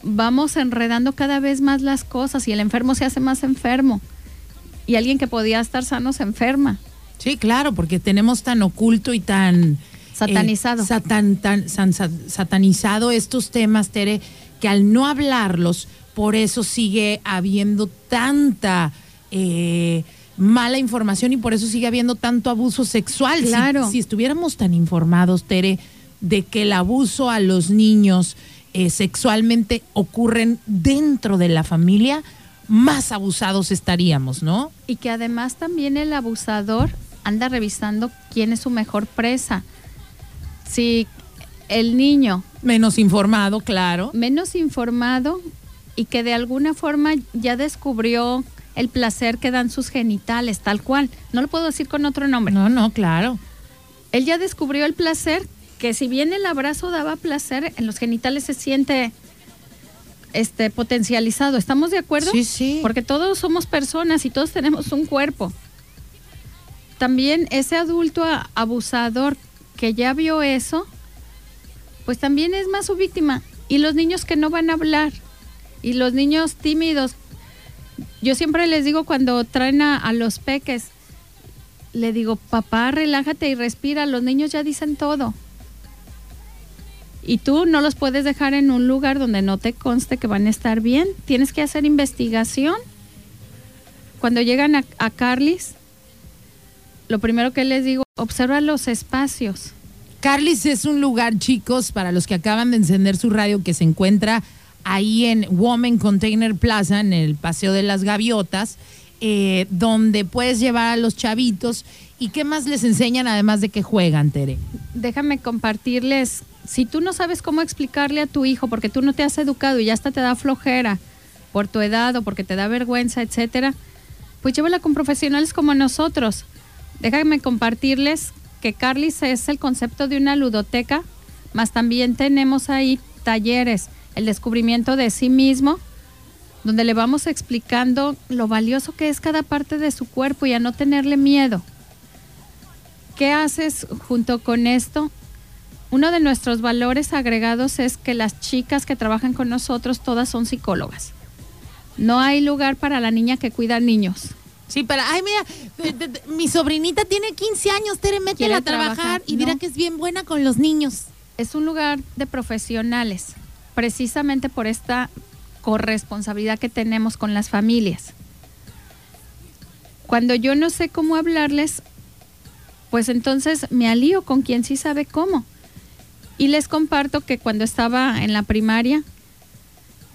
F: vamos enredando cada vez más las cosas y el enfermo se hace más enfermo. Y alguien que podía estar sano se enferma.
C: Sí, claro, porque tenemos tan oculto y tan
F: Satanizado.
C: eh, satan- tan- san- sa- satanizado estos temas, Tere, que al no hablarlos, por eso sigue habiendo tanta eh, mala información y por eso sigue habiendo tanto abuso sexual. Si-
F: Claro.
C: Si, estuviéramos tan informados, Tere, de que el abuso a los niños eh, sexualmente ocurren dentro de la familia, más abusados estaríamos, ¿no?
F: Y que además también el abusador anda revisando quién es su mejor presa. Si el niño
C: Menos informado, claro.
F: menos informado y que de alguna forma ya descubrió el placer que dan sus genitales, tal cual. No lo puedo decir con otro nombre.
C: No, no, claro.
F: Él ya descubrió el placer, que si bien el abrazo daba placer, en los genitales se siente este potencializado. ¿Estamos de acuerdo?
C: Sí, sí.
F: Porque todos somos personas y todos tenemos un cuerpo. También ese adulto abusador que ya vio eso, pues también es más su víctima. Y los niños que no van a hablar, y los niños tímidos. Yo siempre les digo cuando traen a, los peques, le digo, papá, relájate y respira, los niños ya dicen todo. Y tú no los puedes dejar en un lugar donde no te conste que van a estar bien. Tienes que hacer investigación. Cuando llegan a, a Carlis, lo primero que les digo, observa los espacios.
C: Carlis es un lugar, chicos, para los que acaban de encender su radio, que se encuentra ahí en Women Container Plaza, en el Paseo de las Gaviotas, eh, donde puedes llevar a los chavitos. ¿Y qué más les enseñan además de que juegan, Tere?
F: Déjame compartirles, si tú no sabes cómo explicarle a tu hijo, porque tú no te has educado y ya hasta te da flojera por tu edad o porque te da vergüenza, etcétera, pues llévala con profesionales como nosotros. Déjame compartirles que Carlis es el concepto de una ludoteca, más también tenemos ahí talleres, el descubrimiento de sí mismo, donde le vamos explicando lo valioso que es cada parte de su cuerpo y a no tenerle miedo. ¿Qué haces junto con esto? Uno de nuestros valores agregados es que las chicas que trabajan con nosotros todas son psicólogas. No hay lugar para la niña que cuida niños.
C: Sí, pero, ay, mira, de- de- de- mi sobrinita tiene 15 años, Tere, métela a trabajar,
F: trabajar,
C: y
F: no.
C: que es bien buena con los niños.
F: es un lugar de profesionales, precisamente por esta corresponsabilidad que tenemos con las familias. Cuando yo no sé cómo hablarles, pues entonces me alío con quien sí sabe cómo. Y les comparto que cuando estaba en la primaria,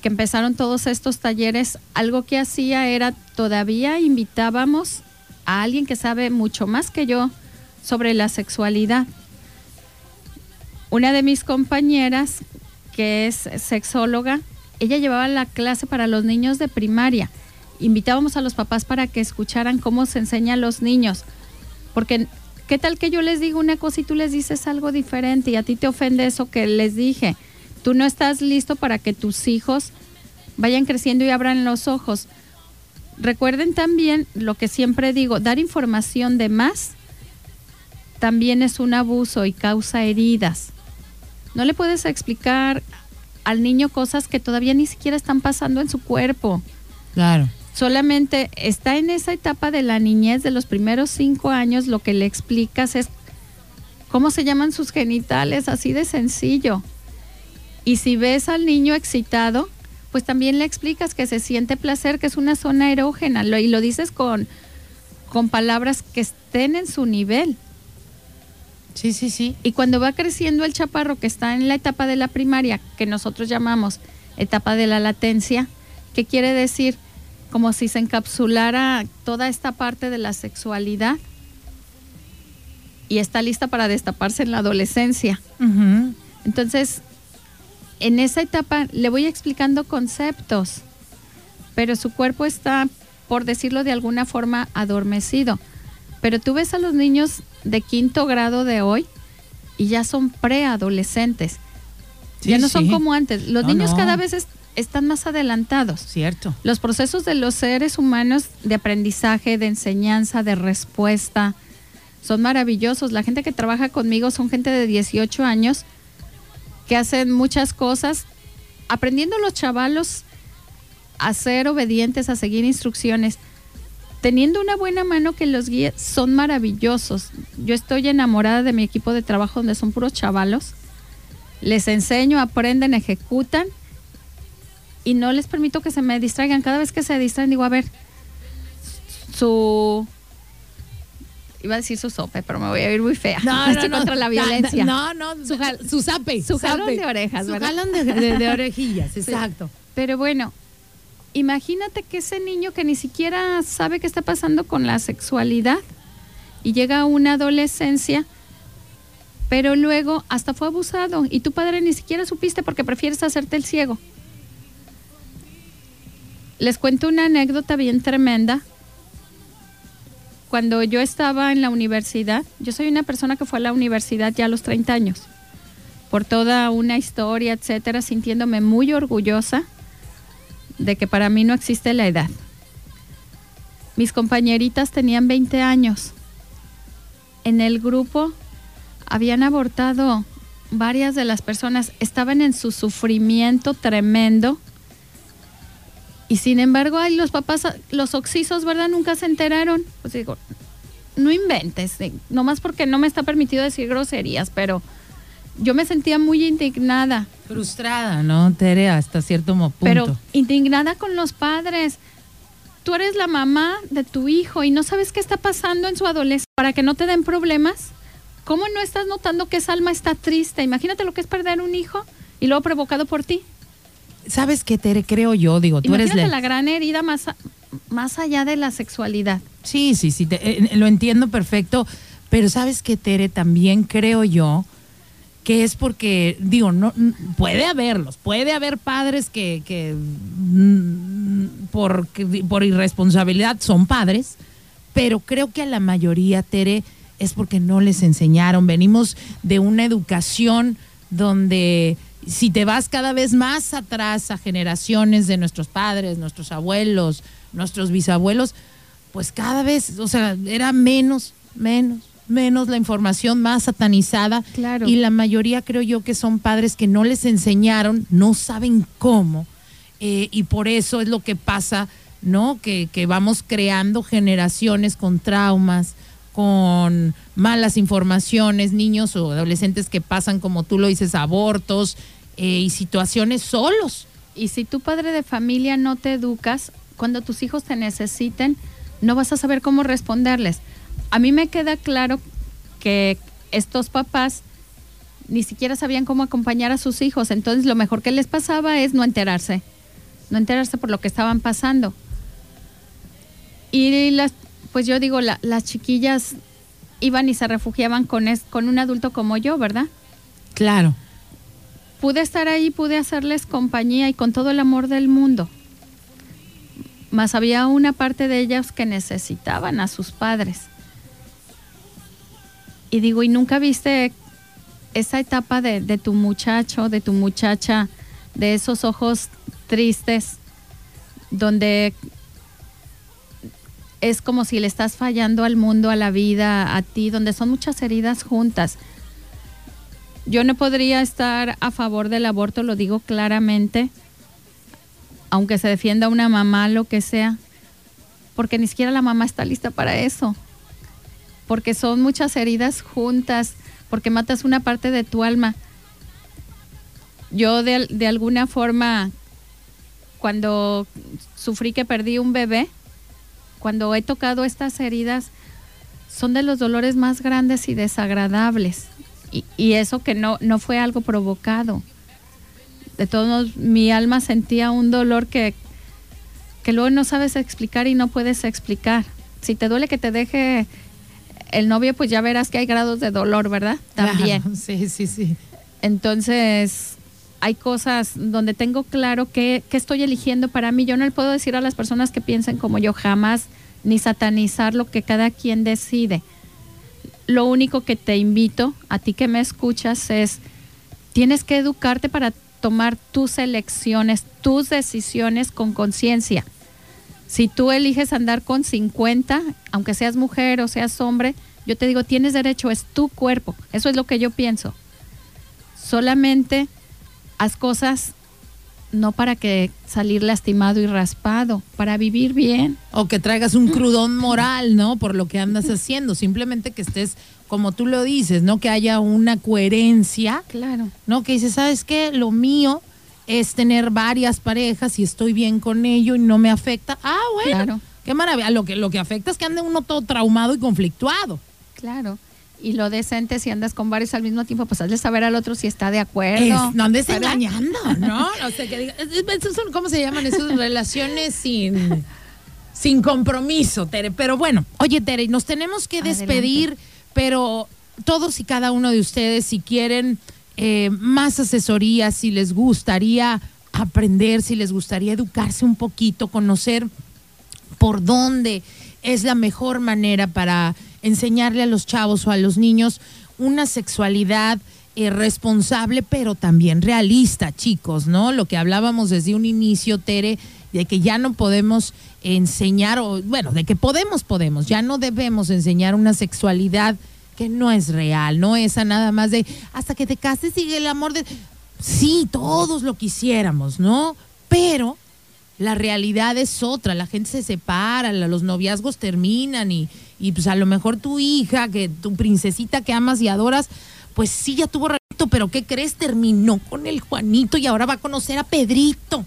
F: que empezaron todos estos talleres, algo que hacía era todavía invitábamos a alguien que sabe mucho más que yo sobre la sexualidad. Una de mis compañeras, que es sexóloga, ella llevaba la clase para los niños de primaria. Invitábamos a los papás para que escucharan cómo se enseña a los niños. Porque, ¿qué tal que yo les digo una cosa y tú les dices algo diferente y a ti te ofende eso que les dije? Tú no estás listo para que tus hijos vayan creciendo y abran los ojos. Recuerden también lo que siempre digo, dar información de más también es un abuso y causa heridas. No le puedes explicar al niño cosas que todavía ni siquiera están pasando en su cuerpo.
C: Claro.
F: Solamente está en esa etapa de la niñez de los primeros cinco años, lo que le explicas es cómo se llaman sus genitales, así de sencillo. Y si ves al niño excitado, pues también le explicas que se siente placer, que es una zona erógena, lo, y lo dices con, con palabras que estén en su nivel.
C: Sí, sí, sí.
F: Y cuando va creciendo el chaparro que está en la etapa de la primaria, que nosotros llamamos etapa de la latencia, ¿qué quiere decir? Como si se encapsulara toda esta parte de la sexualidad y está lista para destaparse en la adolescencia. Entonces, en esa etapa le voy explicando conceptos, pero su cuerpo está, por decirlo de alguna forma, adormecido. Pero tú ves a los niños de quinto grado de hoy y ya son preadolescentes. ya no son como antes. Los niños cada vez están más adelantados.
C: Cierto.
F: Los procesos de los seres humanos de aprendizaje, de enseñanza, de respuesta, son maravillosos. La gente que trabaja conmigo son gente de 18 años que hacen muchas cosas, aprendiendo los chavalos a ser obedientes, a seguir instrucciones teniendo una buena mano que los guíe, son maravillosos. Yo estoy enamorada de mi equipo de trabajo donde son puros chavalos. Les enseño, aprenden, ejecutan y no les permito que se me distraigan. Cada vez que se distraen digo, a ver, su iba a decir su sope, pero me voy a ir muy fea.
C: No, *laughs*
F: Estoy contra la violencia.
C: No, no, su, su zape.
F: Su jalón de orejas,
C: Su
F: ¿verdad?
C: jalón de, de- de orejillas, *laughs* exacto.
F: Pero bueno, imagínate que ese niño que ni siquiera sabe qué está pasando con la sexualidad y llega a una adolescencia, pero luego hasta fue abusado y tu padre ni siquiera supiste porque prefieres hacerte el ciego. Les cuento una anécdota bien tremenda. Cuando yo estaba en la universidad, yo soy una persona que fue a la universidad ya a los 30 años, por toda una historia, etcétera, sintiéndome muy orgullosa de que para mí no existe la edad. Mis compañeritas tenían 20 años. En el grupo habían abortado varias de las personas, estaban en su sufrimiento tremendo. Y sin embargo, ay, los papás, los oxisos, ¿verdad? Nunca se enteraron. Pues digo, no inventes, eh, nomás porque no me está permitido decir groserías, pero yo me sentía muy indignada.
C: Frustrada, ¿no, Tere? Hasta cierto punto.
F: Pero indignada con los padres. Tú eres la mamá de tu hijo y no sabes qué está pasando en su adolescencia para que no te den problemas. ¿Cómo no estás notando que esa alma está triste? Imagínate lo que es perder un hijo y luego provocado por ti.
C: ¿Sabes qué, Tere? Creo yo, digo, tú eres la-
F: la gran herida más, a- más allá de la sexualidad.
C: Sí, sí, sí, te- eh, lo entiendo perfecto, pero sabes que Tere también creo yo que es porque, digo, no puede haberlos, puede haber padres que, que mm, por, por irresponsabilidad son padres, pero creo que a la mayoría, Tere, es porque no les enseñaron. Venimos de una educación donde si te vas cada vez más atrás a generaciones de nuestros padres, nuestros abuelos, nuestros bisabuelos, pues cada vez, o sea, era menos, menos, menos la información más satanizada.
F: Claro.
C: Y la mayoría creo yo que son padres que no les enseñaron, no saben cómo. eh, y por eso es lo que pasa, ¿no? Que, que vamos creando generaciones con traumas, con malas informaciones, niños o adolescentes que pasan, como tú lo dices, abortos eh, y situaciones solos.
F: Y si tu padre de familia no te educas, cuando tus hijos te necesiten, no vas a saber cómo responderles. A mí me queda claro que estos papás ni siquiera sabían cómo acompañar a sus hijos, entonces lo mejor que les pasaba es no enterarse, no enterarse por lo que estaban pasando. Y las, pues yo digo, la- las chiquillas iban y se refugiaban con, es- con un adulto como yo, ¿verdad?
C: Claro.
F: pude estar ahí, pude hacerles compañía y con todo el amor del mundo. Mas había una parte de ellas que necesitaban a sus padres. Y digo, ¿y nunca viste esa etapa de, tu muchacho, de tu muchacha, de esos ojos tristes, donde es como si le estás fallando al mundo, a la vida, a ti, donde son muchas heridas juntas? Yo no podría estar a favor del aborto, lo digo claramente, aunque se defienda una mamá, lo que sea, porque ni siquiera la mamá está lista para eso, porque son muchas heridas juntas, porque matas una parte de tu alma. Yo de, de alguna forma, cuando sufrí que perdí un bebé, cuando he tocado estas heridas, son de los dolores más grandes y desagradables. Y, y eso que no, no fue algo provocado. De todos modos, mi alma sentía un dolor que, que luego no sabes explicar y no puedes explicar. Si te duele que te deje el novio, pues ya verás que hay grados de dolor, ¿verdad? También.
C: Claro, *laughs* sí, sí, sí.
F: Entonces, hay cosas donde tengo claro que, que estoy eligiendo para mí. Yo no le puedo decir a las personas que piensen como yo jamás, ni satanizar lo que cada quien decide. Lo único que te invito, a ti que me escuchas, es, tienes que educarte para tomar tus elecciones, tus decisiones con conciencia. Si tú eliges andar con 50, aunque seas mujer o seas hombre, yo te digo, tienes derecho, es tu cuerpo. Eso es lo que yo pienso solamente haz cosas no para que salir lastimado y raspado, para vivir bien.
C: O que traigas un crudón moral, ¿no? Por lo que andas haciendo. Simplemente que estés, como tú lo dices, ¿no? Que haya una coherencia,
F: Claro.
C: ¿no? Que dices, ¿sabes qué? Lo mío es tener varias parejas y estoy bien con ello y no me afecta. Ah, bueno.
F: Claro.
C: Qué maravilla. Lo que, lo que afecta es que ande uno todo traumado y conflictuado.
F: Claro. Y lo decente, si andas con varios al mismo tiempo, pues hazle saber al otro si está de
C: Es-
F: acuerdo.
C: no andes
F: ¿verdad?
C: engañando, ¿no? *laughs* O sea, que diga, son, ¿cómo se llaman? Esas relaciones sin, sin compromiso, Tere. Pero bueno, oye, Tere, nos tenemos que
F: Adelante.
C: despedir, pero todos y cada uno de ustedes, si quieren eh, más asesoría, si les gustaría aprender, si les gustaría educarse un poquito, conocer por dónde es la mejor manera para enseñarle a los chavos o a los niños una sexualidad eh, responsable, pero también realista, chicos, ¿no? Lo que hablábamos desde un inicio, Tere, de que ya no podemos enseñar, o bueno, de que podemos, podemos, ya no debemos enseñar una sexualidad que no es real, no esa nada más de hasta que te cases sigue el amor de... Sí, todos lo quisiéramos, ¿no? Pero la realidad es otra, la gente se separa, los noviazgos terminan y, y pues a lo mejor tu hija, que tu princesita que amas y adoras, pues sí ya tuvo reto, pero ¿qué crees? Terminó con el Juanito y ahora va a conocer a Pedrito.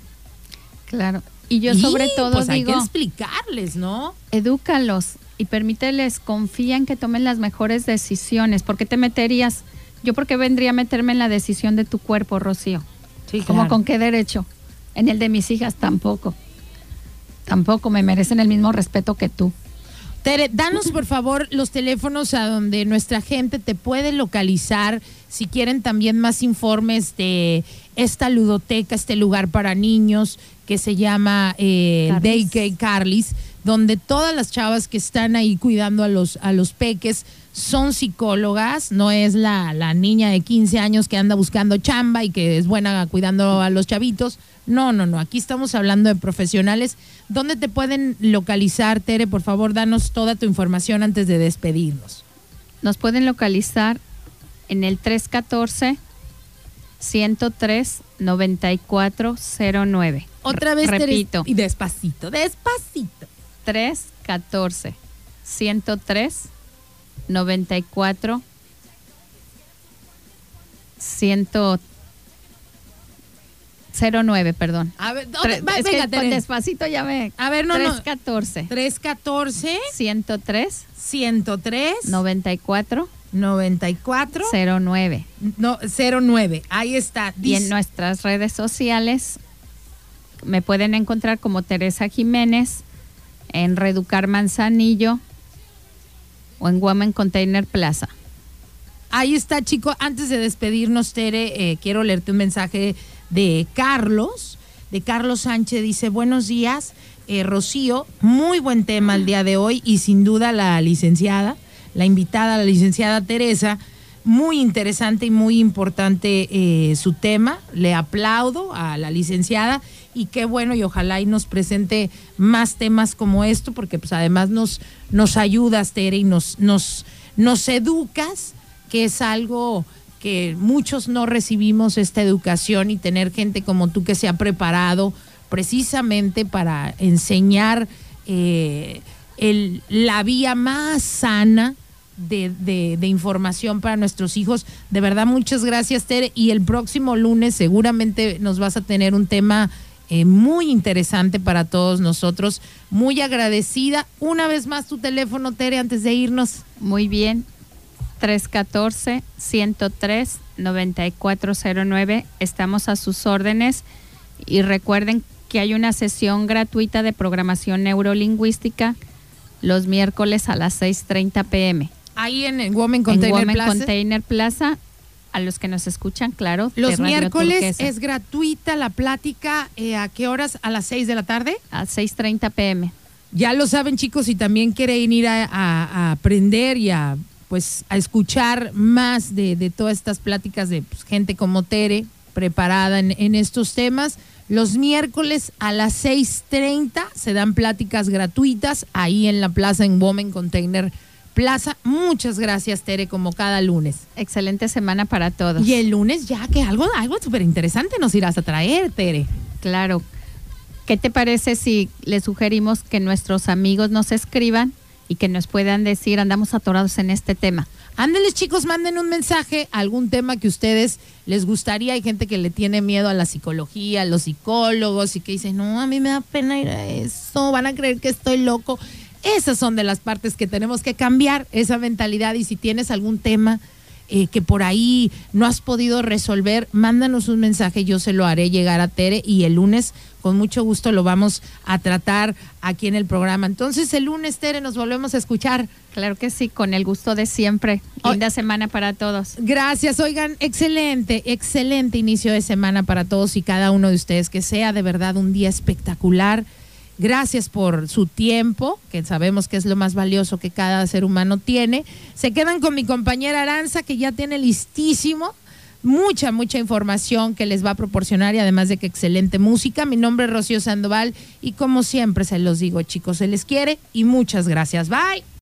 F: Claro. Y yo sobre
C: Y,
F: todo
C: pues hay
F: digo,
C: que explicarles, ¿no?
F: edúcalos y permíteles, confía en que tomen las mejores decisiones. ¿Por qué te meterías? Yo porque vendría a meterme en la decisión de tu cuerpo, Rocío.
C: Sí,
F: ¿Cómo con qué derecho? En el de mis hijas tampoco. Tampoco me merecen el mismo respeto que tú.
C: Tere, danos por favor los teléfonos a donde nuestra gente te puede localizar. Si quieren también más informes de esta ludoteca, este lugar para niños que se llama eh,
F: Carlis.
C: Carlis, donde todas las chavas que están ahí cuidando a los, a los peques son psicólogas, no es la, la niña de 15 años que anda buscando chamba y que es buena cuidando a los chavitos. No, no, no, aquí estamos hablando de profesionales. ¿Dónde te pueden localizar, Tere? Por favor, danos toda tu información antes de despedirnos.
F: Nos pueden localizar en el 314 103 9409.
C: Otra vez, Tere,
F: Repito,
C: y despacito, despacito.
F: 314 103 94 100 09, perdón.
C: A ver,
F: Tre-
C: va,
F: es que
C: venga, Tere.
F: despacito ya me.
C: A ver, no, no.
F: 314
C: 314
F: 103
C: 103
F: 94
C: 94
F: 09.
C: no, 09. Ahí está.
F: Y en nuestras redes sociales me pueden encontrar como Teresa Jiménez, en Reducar Manzanillo o en Women Container Plaza.
C: Ahí está, chico. Antes de despedirnos, Tere, eh, quiero leerte un mensaje de Carlos, de Carlos Sánchez. Dice, buenos días, eh, Rocío. Muy buen tema el día de hoy y sin duda la licenciada, la invitada, la licenciada Teresa. Muy interesante y muy importante eh, su tema. Le aplaudo a la licenciada y qué bueno y ojalá y nos presente más temas como esto porque pues además nos, nos ayudas, Tere, y nos, nos, nos educas que es algo que muchos no recibimos esta educación y tener gente como tú que se ha preparado precisamente para enseñar eh, el- la vía más sana de, de- de información para nuestros hijos. De verdad, muchas gracias, Tere. Y el próximo lunes seguramente nos vas a tener un tema eh, muy interesante para todos nosotros. Muy agradecida. Una vez más tu teléfono, Tere, antes de irnos.
F: Muy bien. 314-103-9409. Estamos a sus órdenes. Y recuerden que hay una sesión gratuita de programación neurolingüística los miércoles a las 6.30 pm.
C: Ahí en el Women
F: en
C: Container
F: Women
C: Plaza.
F: Container Plaza. A los que nos escuchan, claro.
C: Los miércoles
F: Turquesa,
C: es gratuita la plática. eh, ¿A qué horas? ¿A las 6 de la tarde?
F: A 6.30 pm.
C: Ya lo saben chicos, si también quieren ir a, a- a aprender y a pues a escuchar más de, de todas estas pláticas de pues, gente como Tere, preparada en, en estos temas, los miércoles a las 6.30 se dan pláticas gratuitas ahí en la plaza en Women Container Plaza. Muchas gracias Tere, como cada lunes.
F: Excelente semana para todos.
C: Y el lunes ya que algo, algo súper interesante nos irás a traer, Tere.
F: Claro. ¿Qué te parece si le sugerimos que nuestros amigos nos escriban y que nos puedan decir, andamos atorados en este tema?
C: Ándeles chicos, manden un mensaje, algún tema que ustedes les gustaría. Hay gente que le tiene miedo a la psicología, a los psicólogos y que dice, no, a mí me da pena ir a eso, van a creer que estoy loco. Esas son de las partes que tenemos que cambiar, esa mentalidad. Y si tienes algún tema eh, que por ahí no has podido resolver, mándanos un mensaje, yo se lo haré llegar a Tere y el lunes con mucho gusto lo vamos a tratar aquí en el programa. Entonces el lunes, Tere, nos volvemos a escuchar.
F: Claro que sí, con el gusto de siempre. Linda semana para todos.
C: Gracias, oigan, excelente, excelente inicio de semana para todos y cada uno de ustedes, que sea de verdad un día espectacular. Gracias por su tiempo, que sabemos que es lo más valioso que cada ser humano tiene. Se quedan con mi compañera Aranza, que ya tiene listísimo mucha, mucha información que les va a proporcionar y además de que excelente música. Mi nombre es Rocío Sandoval y como siempre se los digo, chicos, se les quiere y muchas gracias. Bye.